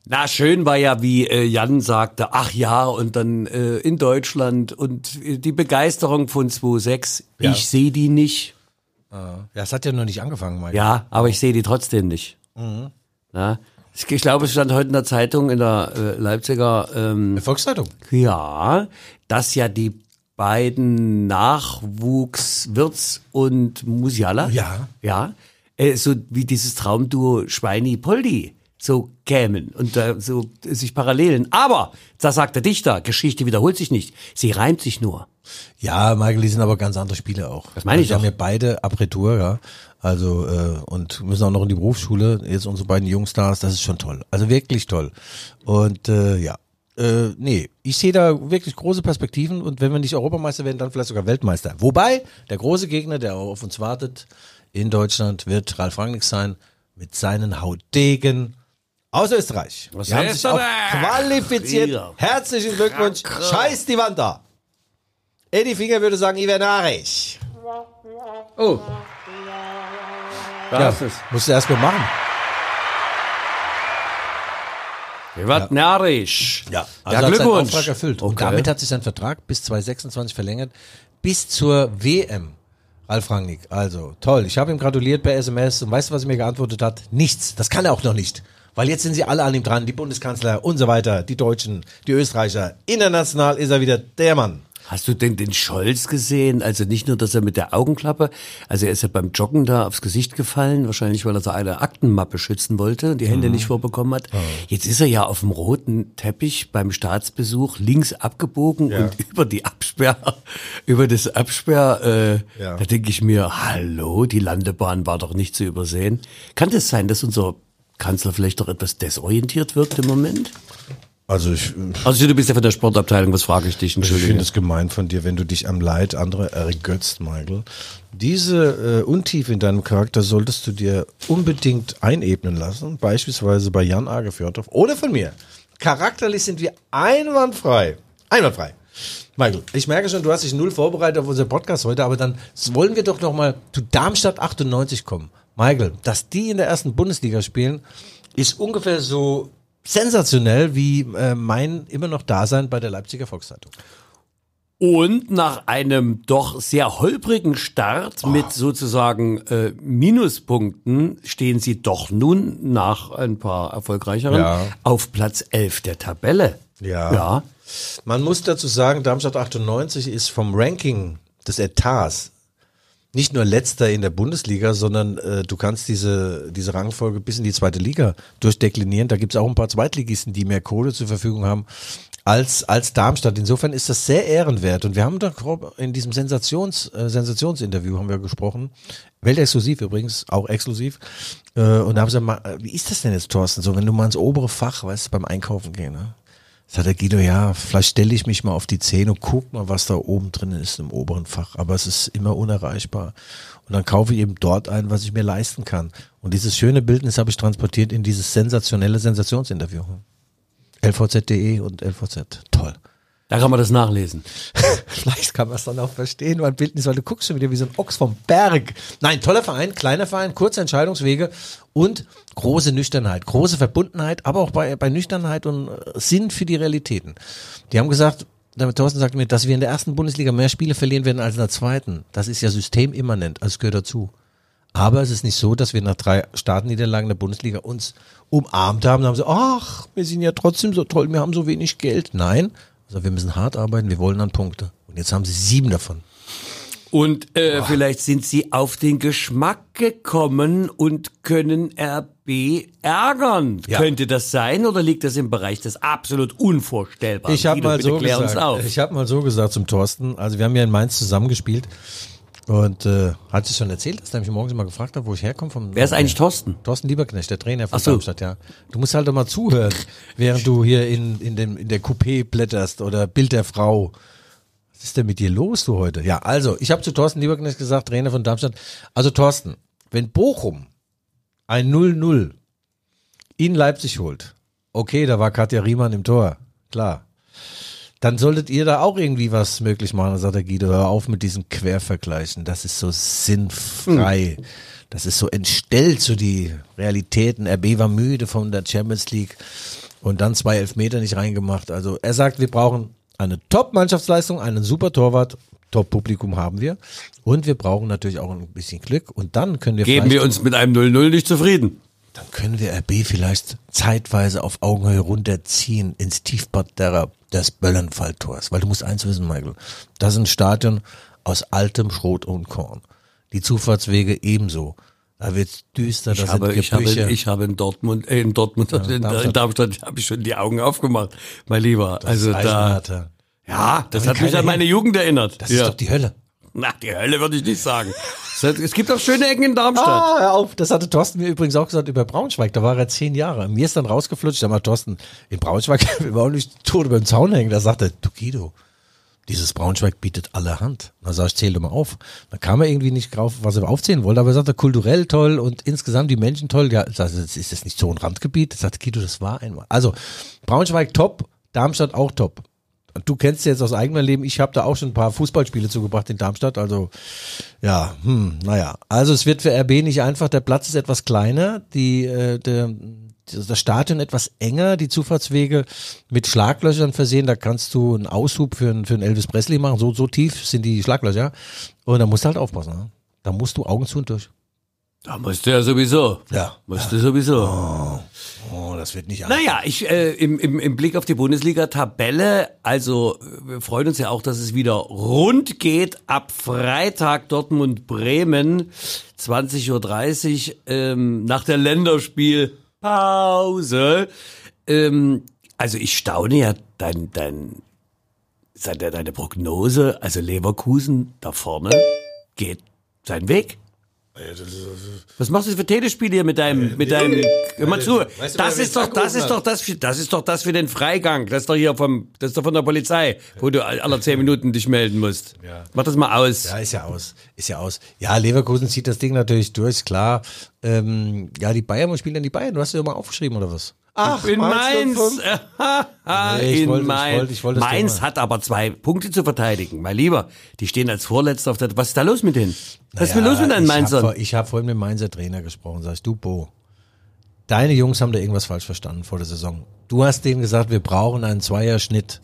[SPEAKER 4] Na, schön war ja, wie äh, Jan sagte, ach ja, und dann äh, in Deutschland und äh, die Begeisterung von 2.6.
[SPEAKER 2] Ja.
[SPEAKER 4] Ich sehe die nicht.
[SPEAKER 2] Ja, es hat ja noch nicht angefangen, Mike.
[SPEAKER 4] Ja, aber ich sehe die trotzdem nicht.
[SPEAKER 2] Mhm.
[SPEAKER 4] Na? Ich, glaube, es stand heute in der Zeitung, in der äh, Leipziger, ähm,
[SPEAKER 2] Volkszeitung.
[SPEAKER 4] ja, dass ja die beiden Nachwuchs Wirtz und Musiala,
[SPEAKER 2] Ja.
[SPEAKER 4] ja, äh, so wie dieses Traumduo Schweini Poldi so kämen und da so sich parallelen. Aber, da sagt der Dichter, Geschichte wiederholt sich nicht, sie reimt sich nur.
[SPEAKER 2] Ja, Michael, die sind aber ganz andere Spiele auch.
[SPEAKER 4] Das meine ich
[SPEAKER 2] Die haben ja beide Abitur, ja. Also, äh, und müssen auch noch in die Berufsschule. Jetzt unsere beiden Jungstars, das ist schon toll. Also wirklich toll. Und äh, ja. Äh, nee, ich sehe da wirklich große Perspektiven und wenn wir nicht Europameister werden, dann vielleicht sogar Weltmeister. Wobei, der große Gegner, der auf uns wartet in Deutschland, wird Ralf Rangnick sein mit seinen Hautdegen aus Österreich.
[SPEAKER 4] Was
[SPEAKER 2] Die haben sich auch qualifiziert.
[SPEAKER 4] Ja.
[SPEAKER 2] Herzlichen Glückwunsch. Scheiß die Wand da. Eddie Finger würde sagen, Ivanaric.
[SPEAKER 4] Oh. Da
[SPEAKER 2] Ja,
[SPEAKER 4] ist es.
[SPEAKER 2] musst du erst mal machen.
[SPEAKER 4] Wir narrisch.
[SPEAKER 2] Ja,
[SPEAKER 4] ja
[SPEAKER 2] also seinen
[SPEAKER 4] Glückwunsch.
[SPEAKER 2] Auftrag erfüllt. Und
[SPEAKER 4] Okay.
[SPEAKER 2] damit hat sich sein Vertrag bis 2026 verlängert, bis zur WM. Ralf Rangnick, also toll. Ich habe ihm gratuliert per SMS und weißt du, was er mir geantwortet hat? Nichts. Das kann er auch noch nicht. Weil jetzt sind sie alle an ihm dran, die Bundeskanzler und so weiter, die Deutschen, die Österreicher. International ist er wieder der Mann.
[SPEAKER 4] Hast du denn den Scholz gesehen? Also nicht nur, dass er mit der Augenklappe, also er ist ja beim Joggen da aufs Gesicht gefallen, wahrscheinlich weil er so eine Aktenmappe schützen wollte und die Hände nicht vorbekommen hat. Jetzt ist er ja auf dem roten Teppich beim Staatsbesuch links abgebogen und über die Absperr, über das Absperr, äh,
[SPEAKER 2] Ja.
[SPEAKER 4] da denke ich mir, hallo, die Landebahn war doch nicht zu übersehen. Kann das sein, dass unser Kanzler vielleicht doch etwas desorientiert wirkt im Moment?
[SPEAKER 2] Also ich,
[SPEAKER 4] Also du bist ja von der Sportabteilung, was frage ich dich?
[SPEAKER 2] Ich
[SPEAKER 4] Entschuldige.
[SPEAKER 2] finde es gemein von dir, wenn du dich am Leid anderer ergötzt, Michael. Diese äh, Untiefe in deinem Charakter solltest du dir unbedingt einebnen lassen, beispielsweise bei Jan Agefjordhoff oder von mir. Charakterlich sind wir einwandfrei. Einwandfrei. Michael, ich merke schon, du hast dich null vorbereitet auf unseren Podcast heute, aber dann wollen wir doch noch mal zu Darmstadt 98 kommen. Michael, dass die in der ersten Bundesliga spielen, ist ungefähr so sensationell wie äh, mein immer noch Dasein bei der Leipziger Volkszeitung.
[SPEAKER 4] Und nach einem doch sehr holprigen Start mit sozusagen äh, Minuspunkten stehen sie doch nun nach ein paar erfolgreicheren
[SPEAKER 2] Ja.
[SPEAKER 4] auf Platz 11 der Tabelle.
[SPEAKER 2] Ja.
[SPEAKER 4] Ja.
[SPEAKER 2] Man muss dazu sagen, Darmstadt 98 ist vom Ranking des Etats nicht nur letzter in der Bundesliga, sondern äh, du kannst diese, diese Rangfolge bis in die zweite Liga durchdeklinieren. Da gibt es auch ein paar Zweitligisten, die mehr Kohle zur Verfügung haben als, als Darmstadt. Insofern ist das sehr ehrenwert. Und wir haben da in diesem Sensations, äh, Sensationsinterview haben wir gesprochen. Weltexklusiv übrigens, auch exklusiv. Äh, und da haben sie mal, äh, wie ist das denn jetzt, Thorsten, so wenn du mal ins obere Fach, weißt du, beim Einkaufen gehen, ne? Sagt der Guido, ja, vielleicht stelle ich mich mal auf die Zähne und guck mal, was da oben drin ist im oberen Fach. Aber es ist immer unerreichbar. Und dann kaufe ich eben dort ein, was ich mir leisten kann. Und dieses schöne Bildnis habe ich transportiert in dieses sensationelle Sensationsinterview. LVZ.de und LVZ. Toll.
[SPEAKER 4] Da kann man das nachlesen.
[SPEAKER 2] Vielleicht kann man es dann auch verstehen, mein Bildnis, weil du guckst schon wieder wie so ein Ochs vom Berg. Nein, toller Verein, kleiner Verein, kurze Entscheidungswege und große Nüchternheit, große Verbundenheit, aber auch bei, bei Nüchternheit und äh, Sinn für die Realitäten. Die haben gesagt, damit Thorsten sagt mir, dass wir in der ersten Bundesliga mehr Spiele verlieren werden als in der zweiten. Das ist ja systemimmanent, also gehört dazu. Aber es ist nicht so, dass wir nach drei Startniederlagen der Bundesliga uns umarmt haben und haben so, ach, wir sind ja trotzdem so toll, wir haben so wenig Geld. Nein, also wir müssen hart arbeiten, wir wollen an Punkte. Und jetzt haben sie sieben davon.
[SPEAKER 4] Und äh, vielleicht sind sie auf den Geschmack gekommen und können RB ärgern.
[SPEAKER 2] Ja.
[SPEAKER 4] Könnte das sein oder liegt das im Bereich des absolut Unvorstellbaren?
[SPEAKER 2] Ich habe mal so gesagt, ich habe mal so gesagt zum Thorsten, also wir haben ja in Mainz zusammengespielt und äh, hat es schon erzählt, dass er mich morgens mal gefragt hat, wo ich herkomme vom
[SPEAKER 4] Wer ist eigentlich Thorsten?
[SPEAKER 2] Thorsten Lieberknecht, der Trainer von
[SPEAKER 4] Ach so.
[SPEAKER 2] Darmstadt, ja. Du musst halt doch mal zuhören, während du hier in, in, dem, in der Coupé blätterst oder Bild der Frau. Was ist denn mit dir los, du heute? Ja, also, ich habe zu Thorsten Lieberknecht gesagt, Trainer von Darmstadt. Also Thorsten, wenn Bochum ein 0-0 in Leipzig holt, okay, da war Katja Riemann im Tor, klar. Dann solltet ihr da auch irgendwie was möglich machen. Dann sagt der Guido, hör auf mit diesen Quervergleichen. Das ist so sinnfrei. Das ist so entstellt zu die Realitäten. RB war müde von der Champions League und dann zwei Elfmeter nicht reingemacht. Also er sagt, wir brauchen eine Top-Mannschaftsleistung, einen super Torwart, Top-Publikum haben wir. Und wir brauchen natürlich auch ein bisschen Glück. Und dann können wir
[SPEAKER 4] Geben wir uns mit einem 0-0 nicht zufrieden.
[SPEAKER 2] Dann können wir RB vielleicht zeitweise auf Augenhöhe runterziehen ins Tiefbad der, des Böllenfalltors. Weil du musst eins wissen, Michael. Das ist ein Stadion aus altem Schrot und Korn. Die Zufahrtswege ebenso. Da wird's düster, da
[SPEAKER 4] Ich habe, ich habe, ich habe in Dortmund, äh, in Dortmund, in,
[SPEAKER 2] Darmstadt.
[SPEAKER 4] in Darmstadt habe ich schon die Augen aufgemacht, mein Lieber. also
[SPEAKER 2] Das
[SPEAKER 4] da,
[SPEAKER 2] Eisenharter.
[SPEAKER 4] ja, das hat mich an meine. Jugend erinnert.
[SPEAKER 2] Das
[SPEAKER 4] ja.
[SPEAKER 2] ist doch die Hölle.
[SPEAKER 4] Na, die Hölle würde ich nicht sagen. Es gibt auch schöne Ecken in Darmstadt.
[SPEAKER 2] Ah, hör auf. Das hatte Thorsten mir übrigens auch gesagt über Braunschweig. Da war er zehn Jahre. Mir ist dann rausgeflutscht. Sag mal, Thorsten, in Braunschweig man auch nicht tot über den Zaun hängen. Da sagte er, du Guido, dieses Braunschweig bietet allerhand. Da sag ich, zähl doch mal auf. Da kam er irgendwie nicht drauf, was er aufzählen wollte, aber er sagte, kulturell toll und insgesamt die Menschen toll. Ja, das ist das nicht so ein Randgebiet? Er sagte, Guido, das war einmal. Also, Braunschweig top, Darmstadt auch top. Du kennst jetzt aus eigenem Leben, ich habe da auch schon ein paar Fußballspiele zugebracht in Darmstadt, also ja, hm, naja. Also es wird für RB nicht einfach, der Platz ist etwas kleiner, die, äh, der, das Stadion etwas enger, die Zufahrtswege mit Schlaglöchern versehen, da kannst du einen Aushub für, einen- für einen Elvis Presley machen, so, so tief sind die Schlaglöcher und da musst du halt aufpassen. Ne? Da musst du Augen zu und durch.
[SPEAKER 4] Da musst du ja sowieso.
[SPEAKER 2] Ja.
[SPEAKER 4] Musst du sowieso.
[SPEAKER 2] Oh, das wird nicht einfach.
[SPEAKER 4] Naja, ich, äh, im, im, im Blick auf die Bundesliga-Tabelle, also wir freuen uns ja auch, dass es wieder rund geht. Ab Freitag Dortmund-Bremen, 20.30 Uhr, ähm, nach der Länderspielpause. Ähm, also ich staune ja dein, dein, deine Prognose, also Leverkusen da vorne geht seinen Weg. Was machst du für Telespiele hier mit deinem, mit deinem, hör mal zu,
[SPEAKER 2] weißt du,
[SPEAKER 4] das
[SPEAKER 2] wer
[SPEAKER 4] ist doch, das ist doch das, für, das ist doch das für den Freigang, das ist doch hier vom, das ist doch von der Polizei, wo du all- alle zehn Minuten dich melden musst.
[SPEAKER 2] Ja.
[SPEAKER 4] Mach das mal aus.
[SPEAKER 2] Ja, ist ja aus. Ist ja aus. Ja, Leverkusen zieht das Ding natürlich durch, klar. Ähm, ja, die Bayern, wo spielen denn die Bayern? Du hast ja mal aufgeschrieben, oder was? Ach,
[SPEAKER 4] in
[SPEAKER 2] Mainz
[SPEAKER 4] Mainz.
[SPEAKER 2] 05. Nee, ich
[SPEAKER 4] in
[SPEAKER 2] wollte- ich
[SPEAKER 4] Mainz.
[SPEAKER 2] wollte- ich wollte
[SPEAKER 4] Mainz hat aber zwei Punkte zu verteidigen. Mein Lieber, die stehen als Vorletzter auf der. Was ist da los mit denen? Was ist denn los mit deinen
[SPEAKER 2] ich hab
[SPEAKER 4] Mainzern?
[SPEAKER 2] Ich habe vorhin mit dem Mainzer Trainer gesprochen. Sagst du, Bo, deine Jungs haben da irgendwas falsch verstanden vor der Saison. Du hast denen gesagt, wir brauchen einen Zweierschnitt.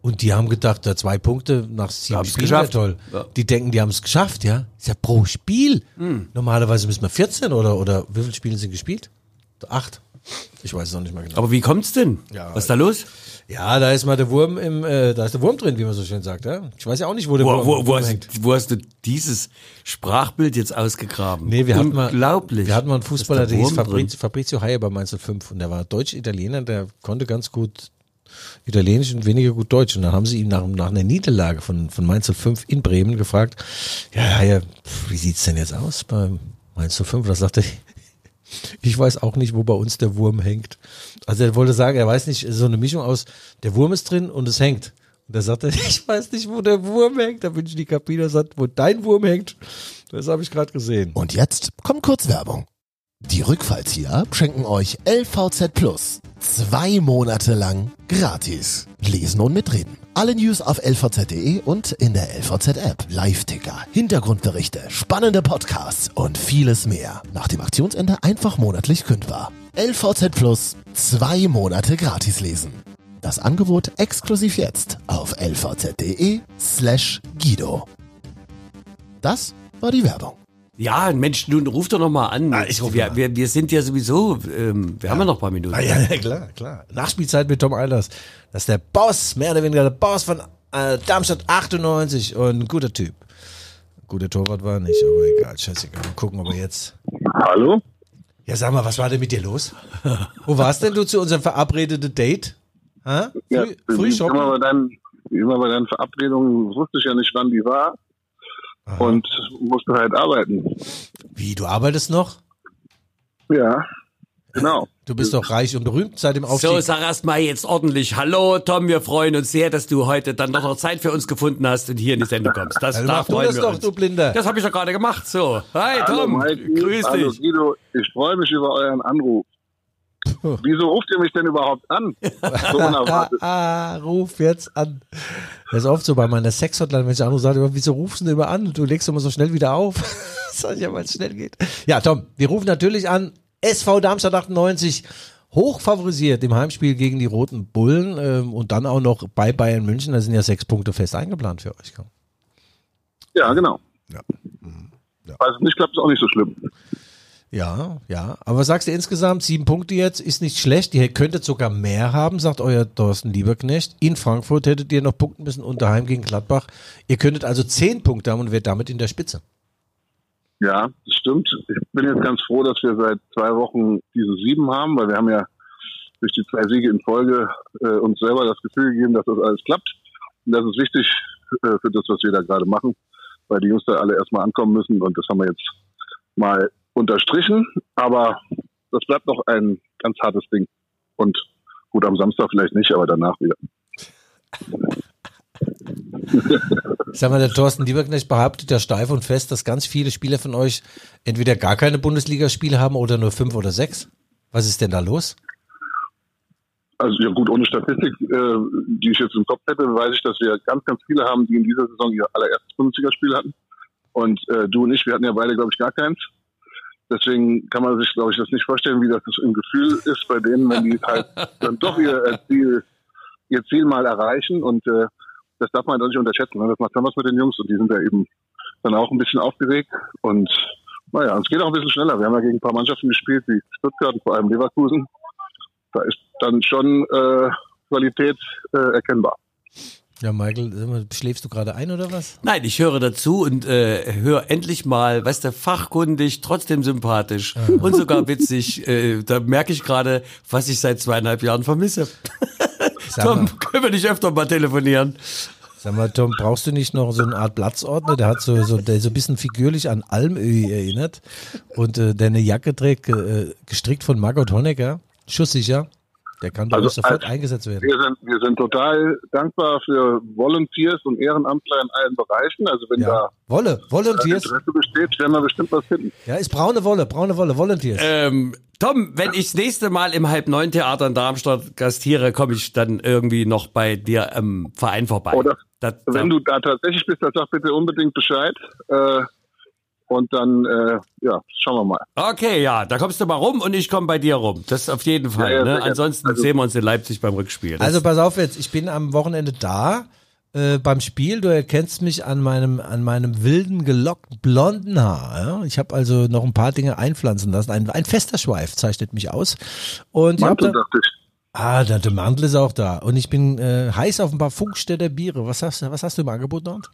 [SPEAKER 2] Und die haben gedacht, da zwei Punkte nach sieben
[SPEAKER 4] Haben's
[SPEAKER 2] Spielen wäre
[SPEAKER 4] geschafft.
[SPEAKER 2] toll.
[SPEAKER 4] Ja.
[SPEAKER 2] Die denken, die haben es geschafft, ja. Ist ja pro Spiel.
[SPEAKER 4] Hm.
[SPEAKER 2] Normalerweise müssen wir 14 oder, oder wie viele Spiele sind gespielt? Acht. Ich weiß es noch nicht mal genau.
[SPEAKER 4] Aber wie kommt's denn?
[SPEAKER 2] Ja,
[SPEAKER 4] Was ist da los?
[SPEAKER 2] ja, da ist mal der Wurm im, äh, da ist der Wurm drin, wie man so schön sagt, ja. Ich weiß ja auch nicht, wo der
[SPEAKER 4] Wo,
[SPEAKER 2] Wurm,
[SPEAKER 4] wo, wo,
[SPEAKER 2] Wurm
[SPEAKER 4] hast,
[SPEAKER 2] hängt.
[SPEAKER 4] wo hast du dieses Sprachbild jetzt ausgegraben?
[SPEAKER 2] Nee, wir hatten mal, wir hatten mal einen Fußballer, der
[SPEAKER 4] da
[SPEAKER 2] hieß? Fabrizio, Fabrizio Haie bei Mainz 05 und der war Deutsch-Italiener, der konnte ganz gut Italienisch und weniger gut Deutsch. Und dann haben sie ihn nach, nach einer Niederlage von, von Mainz 05 in Bremen gefragt, ja, Haie, wie sieht's denn jetzt aus bei Mainz 05? Da sagte er, ich weiß auch nicht, wo bei uns der Wurm hängt. Also er wollte sagen, er weiß nicht, so eine Mischung aus, der Wurm ist drin und es hängt. Und er sagte, ich weiß nicht, wo der Wurm hängt. Da bin ich in die Kabine und sagt, wo dein Wurm hängt. Das habe ich gerade gesehen.
[SPEAKER 1] Und jetzt kommt kurz Werbung. Die Rückfallzieher schenken euch LVZ Plus. Zwei Monate lang gratis. Lesen und mitreden. Alle News auf lvz.de und in der LVZ-App. Live-Ticker, Hintergrundberichte, spannende Podcasts und vieles mehr. Nach dem Aktionsende einfach monatlich kündbar. LVZ Plus. Zwei Monate gratis lesen. Das Angebot exklusiv jetzt auf lvz.de slash Guido. Das war die Werbung.
[SPEAKER 4] Ja, Mensch, nun ruf doch noch mal an.
[SPEAKER 2] Ah, ich
[SPEAKER 4] wir,
[SPEAKER 2] mal.
[SPEAKER 4] wir, wir sind ja sowieso, ähm, wir haben ja noch ein paar Minuten.
[SPEAKER 2] Ah, ja, ja, klar, klar. Nachspielzeit mit Tom Eilers. Das ist der Boss, mehr oder weniger der Boss von äh, Darmstadt 98 und ein guter Typ. Guter Torwart war nicht, aber egal, scheißegal. Mal gucken, ob er jetzt.
[SPEAKER 3] Hallo?
[SPEAKER 2] Ja, sag mal, was war denn mit dir los? Wo warst denn du zu unserem verabredeten Date? Ha?
[SPEAKER 5] Ja,
[SPEAKER 2] Früh, früh
[SPEAKER 5] wie
[SPEAKER 2] shoppen?
[SPEAKER 5] immer bei deinen, immer bei deinen Verabredungen wusste ich ja nicht, wann die war und musste halt arbeiten.
[SPEAKER 2] Wie, du arbeitest noch?
[SPEAKER 5] Ja, genau.
[SPEAKER 2] Du bist doch reich und berühmt seit dem Aufstieg.
[SPEAKER 4] So, sag erst mal jetzt ordentlich Hallo, Tom, wir freuen uns sehr, dass du heute dann doch noch Zeit für uns gefunden hast und hier in die Sendung kommst. Das,
[SPEAKER 2] Also
[SPEAKER 4] da
[SPEAKER 2] mach du
[SPEAKER 4] freuen
[SPEAKER 2] das
[SPEAKER 4] wir
[SPEAKER 2] doch,
[SPEAKER 4] uns.
[SPEAKER 2] du Blinder.
[SPEAKER 4] Das habe ich doch gerade gemacht. So, hi
[SPEAKER 5] Hallo
[SPEAKER 4] Tom,
[SPEAKER 5] Mikey,
[SPEAKER 4] grüß
[SPEAKER 5] hallo
[SPEAKER 4] dich.
[SPEAKER 5] Guido, ich freue mich über euren Anruf. Wieso ruft ihr mich denn überhaupt an? So
[SPEAKER 2] Ah,
[SPEAKER 5] unerwartet.
[SPEAKER 2] ah, ruf jetzt an. Das ist oft so bei meiner Sexhotline, wenn ich anrufe, sage ich immer, wieso rufst du denn immer an? Du legst immer so schnell wieder auf. Sag ich ja, weil es schnell geht. Ja, Tom, wir rufen natürlich an. SV Darmstadt 98, hoch favorisiert im Heimspiel gegen die Roten Bullen ähm, und dann auch noch bei Bayern München. Da sind ja sechs Punkte fest eingeplant für euch.
[SPEAKER 5] Ja, genau.
[SPEAKER 2] Ja.
[SPEAKER 5] Falls es nicht klappt, ist auch nicht so schlimm.
[SPEAKER 2] Ja, ja. Aber sagst du insgesamt? Sieben Punkte jetzt ist nicht schlecht. Ihr könntet sogar mehr haben, sagt euer Thorsten Lieberknecht. In Frankfurt hättet ihr noch punkten müssen und daheim gegen Gladbach. Ihr könntet also zehn Punkte haben und wärt damit in der Spitze.
[SPEAKER 5] Ja, das stimmt. Ich bin jetzt ganz froh, dass wir seit zwei Wochen diese sieben haben, weil wir haben ja durch die zwei Siege in Folge äh, uns selber das Gefühl gegeben, dass das alles klappt. Und das ist wichtig äh, für das, was wir da gerade machen, weil die Jungs da alle erstmal ankommen müssen und das haben wir jetzt mal unterstrichen. Aber das bleibt noch ein ganz hartes Ding. Und gut, am Samstag vielleicht nicht, aber danach wieder.
[SPEAKER 2] Sag mal, der Thorsten Lieberknecht behauptet ja steif und fest, dass ganz viele Spieler von euch entweder gar keine Bundesligaspiele haben oder nur fünf oder sechs. Was ist denn da los?
[SPEAKER 5] Also ja gut, ohne Statistik, äh, die ich jetzt im Kopf hätte, weiß ich, dass wir ganz, ganz viele haben, die in dieser Saison ihr allererstes Bundesligaspiel hatten. Und äh, du und ich, wir hatten ja beide, glaube ich, gar keins. Deswegen kann man sich, glaube ich, das nicht vorstellen, wie das im Gefühl ist bei denen, wenn die halt dann doch ihr äh, Ziel, ihr Ziel mal erreichen. Und äh, das darf man auch nicht unterschätzen. Ne? Das macht dann was mit den Jungs und die sind da eben dann auch ein bisschen aufgeregt. Und naja, es geht auch ein bisschen schneller. Wir haben ja gegen ein paar Mannschaften gespielt, wie Stuttgart und vor allem Leverkusen. Da ist dann schon äh, Qualität äh, erkennbar.
[SPEAKER 2] Ja, Michael, schläfst du gerade ein oder was?
[SPEAKER 4] Nein, ich höre dazu und äh, höre endlich mal, weißt du, fachkundig, trotzdem sympathisch und sogar witzig. Äh, da merke ich gerade, was ich seit zweieinhalb Jahren vermisse. Tom, können wir nicht öfter mal telefonieren?
[SPEAKER 2] sag mal, Tom, brauchst du nicht noch so eine Art Platzordner? Der hat so, so, der so ein bisschen figürlich an Almöhi erinnert und äh, der eine Jacke trägt, äh, gestrickt von Margot Honecker, schusssicher. Der kann bei
[SPEAKER 5] Also
[SPEAKER 2] uns sofort
[SPEAKER 5] als-
[SPEAKER 2] eingesetzt werden.
[SPEAKER 5] Wir sind, wir sind total dankbar für Volunteers und Ehrenamtler in allen Bereichen. Also wenn
[SPEAKER 2] Ja. Wolle,
[SPEAKER 5] da
[SPEAKER 2] Volunteers.
[SPEAKER 5] Interesse besteht, werden wir bestimmt was finden.
[SPEAKER 2] Ja, ist braune Wolle, braune Wolle, Volunteers.
[SPEAKER 4] Ähm, Tom, wenn ich das nächste Mal im Halb-Neun-Theater in Darmstadt gastiere, komme ich dann irgendwie noch bei dir im Verein vorbei.
[SPEAKER 5] Oder
[SPEAKER 4] Das,
[SPEAKER 5] wenn du da tatsächlich bist, dann sag bitte unbedingt Bescheid. Äh, und dann, äh, ja, schauen wir mal.
[SPEAKER 4] Okay, ja, da kommst du mal rum und ich komme bei dir rum. Das auf jeden Fall.
[SPEAKER 5] Ja, ja,
[SPEAKER 4] ne? Ansonsten
[SPEAKER 5] Also-
[SPEAKER 4] sehen wir uns in Leipzig beim Rückspiel. Das-
[SPEAKER 2] Also pass auf jetzt, ich bin am Wochenende da äh, beim Spiel. Du erkennst mich an meinem an meinem wilden gelockten blonden Haar. Ja? Ich habe also noch ein paar Dinge einpflanzen lassen. Ein, ein fester Schweif zeichnet mich aus. Und ich hab
[SPEAKER 5] Mantel,
[SPEAKER 2] da,
[SPEAKER 5] dachte ich.
[SPEAKER 2] ah, der, der Mantel ist auch da. Und ich bin äh, heiß auf ein paar Funkstädter Biere. Was hast, du- was hast du im Angebot dort?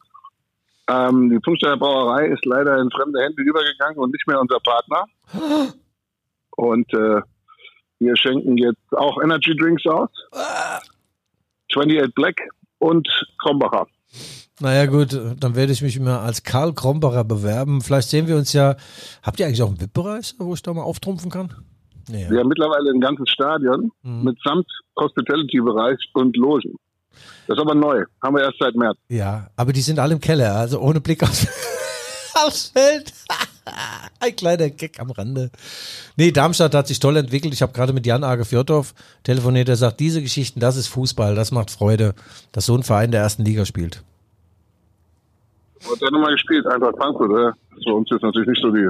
[SPEAKER 5] Ähm, die Funksteiner Brauerei ist leider in fremde Hände übergegangen und nicht mehr unser Partner. Und äh, wir schenken jetzt auch Energy Drinks aus. 28 Black und Krombacher.
[SPEAKER 2] Naja gut, dann werde ich mich immer als Karl Krombacher bewerben. Vielleicht sehen wir uns ja. Habt ihr eigentlich auch einen VIP-Bereich, wo ich da mal auftrumpfen kann? Nee,
[SPEAKER 5] Wir haben mittlerweile ein ganzes Stadion mitsamt Hospitality-Bereich und Logen. Das ist aber neu. Haben wir erst seit März.
[SPEAKER 2] Ja, aber die sind alle im Keller, also ohne Blick aufs, aufs Feld. Ein kleiner Gag am Rande. Nee, Darmstadt hat sich toll entwickelt. Ich habe gerade mit Jan Age Fjordorf telefoniert, der sagt, diese Geschichten, das ist Fußball, das macht Freude, dass so ein Verein der ersten Liga spielt.
[SPEAKER 5] Und dann nochmal gespielt, Eintracht Frankfurt. Oder? Das ist für uns jetzt natürlich nicht so die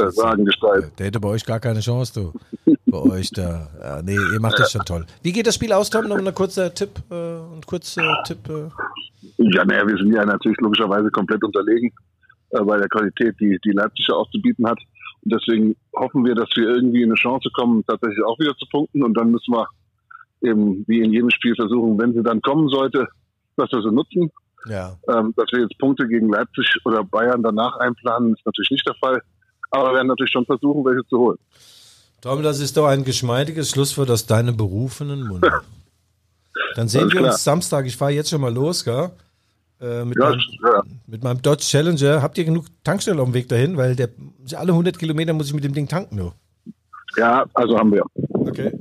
[SPEAKER 5] äh, Sagengestalt.
[SPEAKER 2] Der hätte bei euch gar keine Chance, du. Bei euch da. Ja, nee, ihr macht das schon toll. Wie geht das Spiel aus, Tom? Noch ein kurzer Tipp, äh, ein kurzer Tipp. Äh.
[SPEAKER 5] Ja, naja, wir sind ja natürlich logischerweise komplett unterlegen äh, bei der Qualität, die, die Leipzig ja auch zu bieten hat. Und deswegen hoffen wir, dass wir irgendwie in eine Chance kommen, tatsächlich auch wieder zu punkten. Und dann müssen wir eben wie in jedem Spiel versuchen, wenn sie dann kommen sollte, dass wir sie nutzen.
[SPEAKER 2] Ja.
[SPEAKER 5] Ähm, dass wir jetzt Punkte gegen Leipzig oder Bayern danach einplanen, ist natürlich nicht der Fall. Aber wir werden natürlich schon versuchen, welche zu holen.
[SPEAKER 2] Tom, das ist doch ein geschmeidiges Schlusswort aus deinem berufenen Mund. Dann sehen
[SPEAKER 5] Alles
[SPEAKER 2] wir
[SPEAKER 5] klar.
[SPEAKER 2] uns Samstag. Ich fahre jetzt schon mal los, gell? Äh, mit,
[SPEAKER 5] Ja,
[SPEAKER 2] meinem,
[SPEAKER 5] ja.
[SPEAKER 2] mit meinem Dodge Challenger. Habt ihr genug Tankstellen auf dem Weg dahin? Weil der alle 100 Kilometer muss ich mit dem Ding tanken nur.
[SPEAKER 5] ja, also haben wir.
[SPEAKER 2] Okay.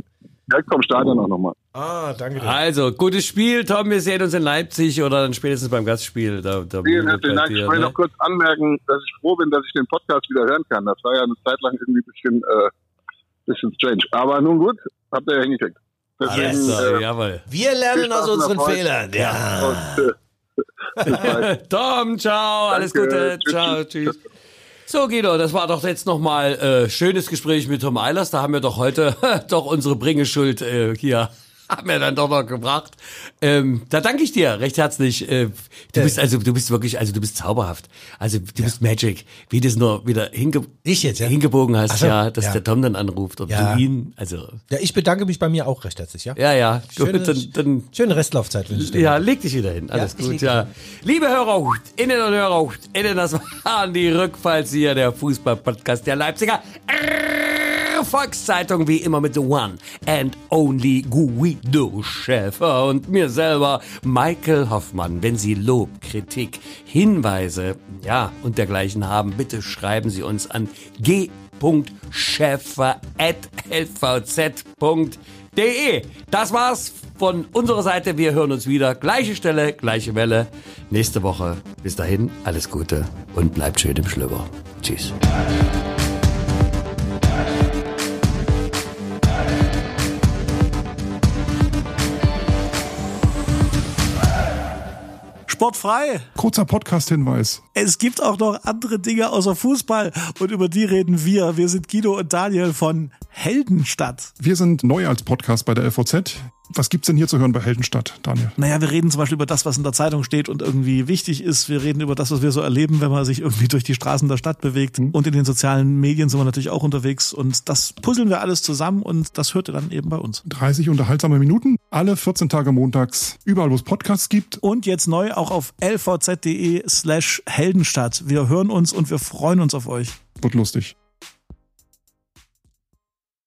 [SPEAKER 5] Direkt vom Stadion auch nochmal.
[SPEAKER 2] Ah, danke dir.
[SPEAKER 4] Also, gutes Spiel, Tom. Wir sehen uns in Leipzig oder dann spätestens beim Gastspiel. Da, da
[SPEAKER 5] Vielen herzlichen Dank.
[SPEAKER 4] dir,
[SPEAKER 5] Ich wollte
[SPEAKER 4] ne?
[SPEAKER 5] noch kurz anmerken, dass ich froh bin, dass ich den Podcast wieder hören kann. Das war ja eine Zeit lang irgendwie ein bisschen, äh, bisschen strange. Aber nun gut, habt ihr ja hingekriegt. Deswegen,
[SPEAKER 4] Yes,
[SPEAKER 5] äh,
[SPEAKER 4] jawohl.
[SPEAKER 2] Wir lernen aus unseren. Fehlern. Ja.
[SPEAKER 5] und, äh.
[SPEAKER 4] Tom, ciao, alles
[SPEAKER 5] Danke.
[SPEAKER 4] Gute,
[SPEAKER 5] Tschüss,
[SPEAKER 4] ciao,
[SPEAKER 5] tschüss.
[SPEAKER 4] tschüss. So, Guido, das war doch jetzt nochmal äh, schönes Gespräch mit Tom Eilers. Da haben wir doch heute doch unsere Bringeschuld äh, hier haben wir dann doch noch gebracht. Ähm, da danke ich dir recht herzlich. Äh, du
[SPEAKER 2] Äh.
[SPEAKER 4] bist also, du bist wirklich, also du bist zauberhaft. Also du bist Magic, wie du es nur wieder hinge
[SPEAKER 2] jetzt, ja?
[SPEAKER 4] hingebogen hast,
[SPEAKER 2] so,
[SPEAKER 4] ja, dass
[SPEAKER 2] ja.
[SPEAKER 4] der Tom dann anruft und
[SPEAKER 2] Ja.
[SPEAKER 4] du ihn, also
[SPEAKER 2] ja, ich bedanke mich bei mir auch recht herzlich. Ja,
[SPEAKER 4] ja, ja,
[SPEAKER 2] Schöne,
[SPEAKER 4] dann, dann
[SPEAKER 2] schöne Restlaufzeit wünsche ich dir.
[SPEAKER 4] ja, leg dich wieder hin. Alles gut, ja. Liebe Hörer, innen und Hörer, innen, das waren die Rückfallzieher der Fußball-Podcast der Leipziger Volkszeitung, wie immer mit the one and only Guido Schäfer und mir selber, Michael Hoffmann. Wenn Sie Lob, Kritik, Hinweise, ja, und dergleichen haben, bitte schreiben Sie uns an g.schäfer.lvz.de. Das war's von unserer Seite. Wir hören uns wieder. Gleiche Stelle, gleiche Welle. Nächste Woche. Bis dahin, alles Gute und bleibt schön im Schlüpper. Tschüss.
[SPEAKER 6] Sportfrei.
[SPEAKER 7] Kurzer Podcast-Hinweis.
[SPEAKER 6] Es gibt auch noch andere Dinge außer Fußball und über die reden wir. Wir sind Guido und Daniel von Heldenstadt.
[SPEAKER 7] Wir sind neu als Podcast bei der LVZ. Was gibt's denn hier zu hören bei Heldenstadt, Daniel?
[SPEAKER 6] Naja, wir reden zum Beispiel über das, was in der Zeitung steht und irgendwie wichtig ist. Wir reden über das, was wir so erleben, wenn man sich irgendwie durch die Straßen der Stadt bewegt. Und in den sozialen Medien sind wir natürlich auch unterwegs. Und das puzzeln wir alles zusammen und das hört ihr dann eben bei uns.
[SPEAKER 7] 30 unterhaltsame Minuten, alle 14 Tage montags, überall wo es Podcasts gibt.
[SPEAKER 6] Und jetzt neu auch auf lvz.de slash Heldenstadt. Wir hören uns und wir freuen uns auf euch.
[SPEAKER 7] Wird lustig.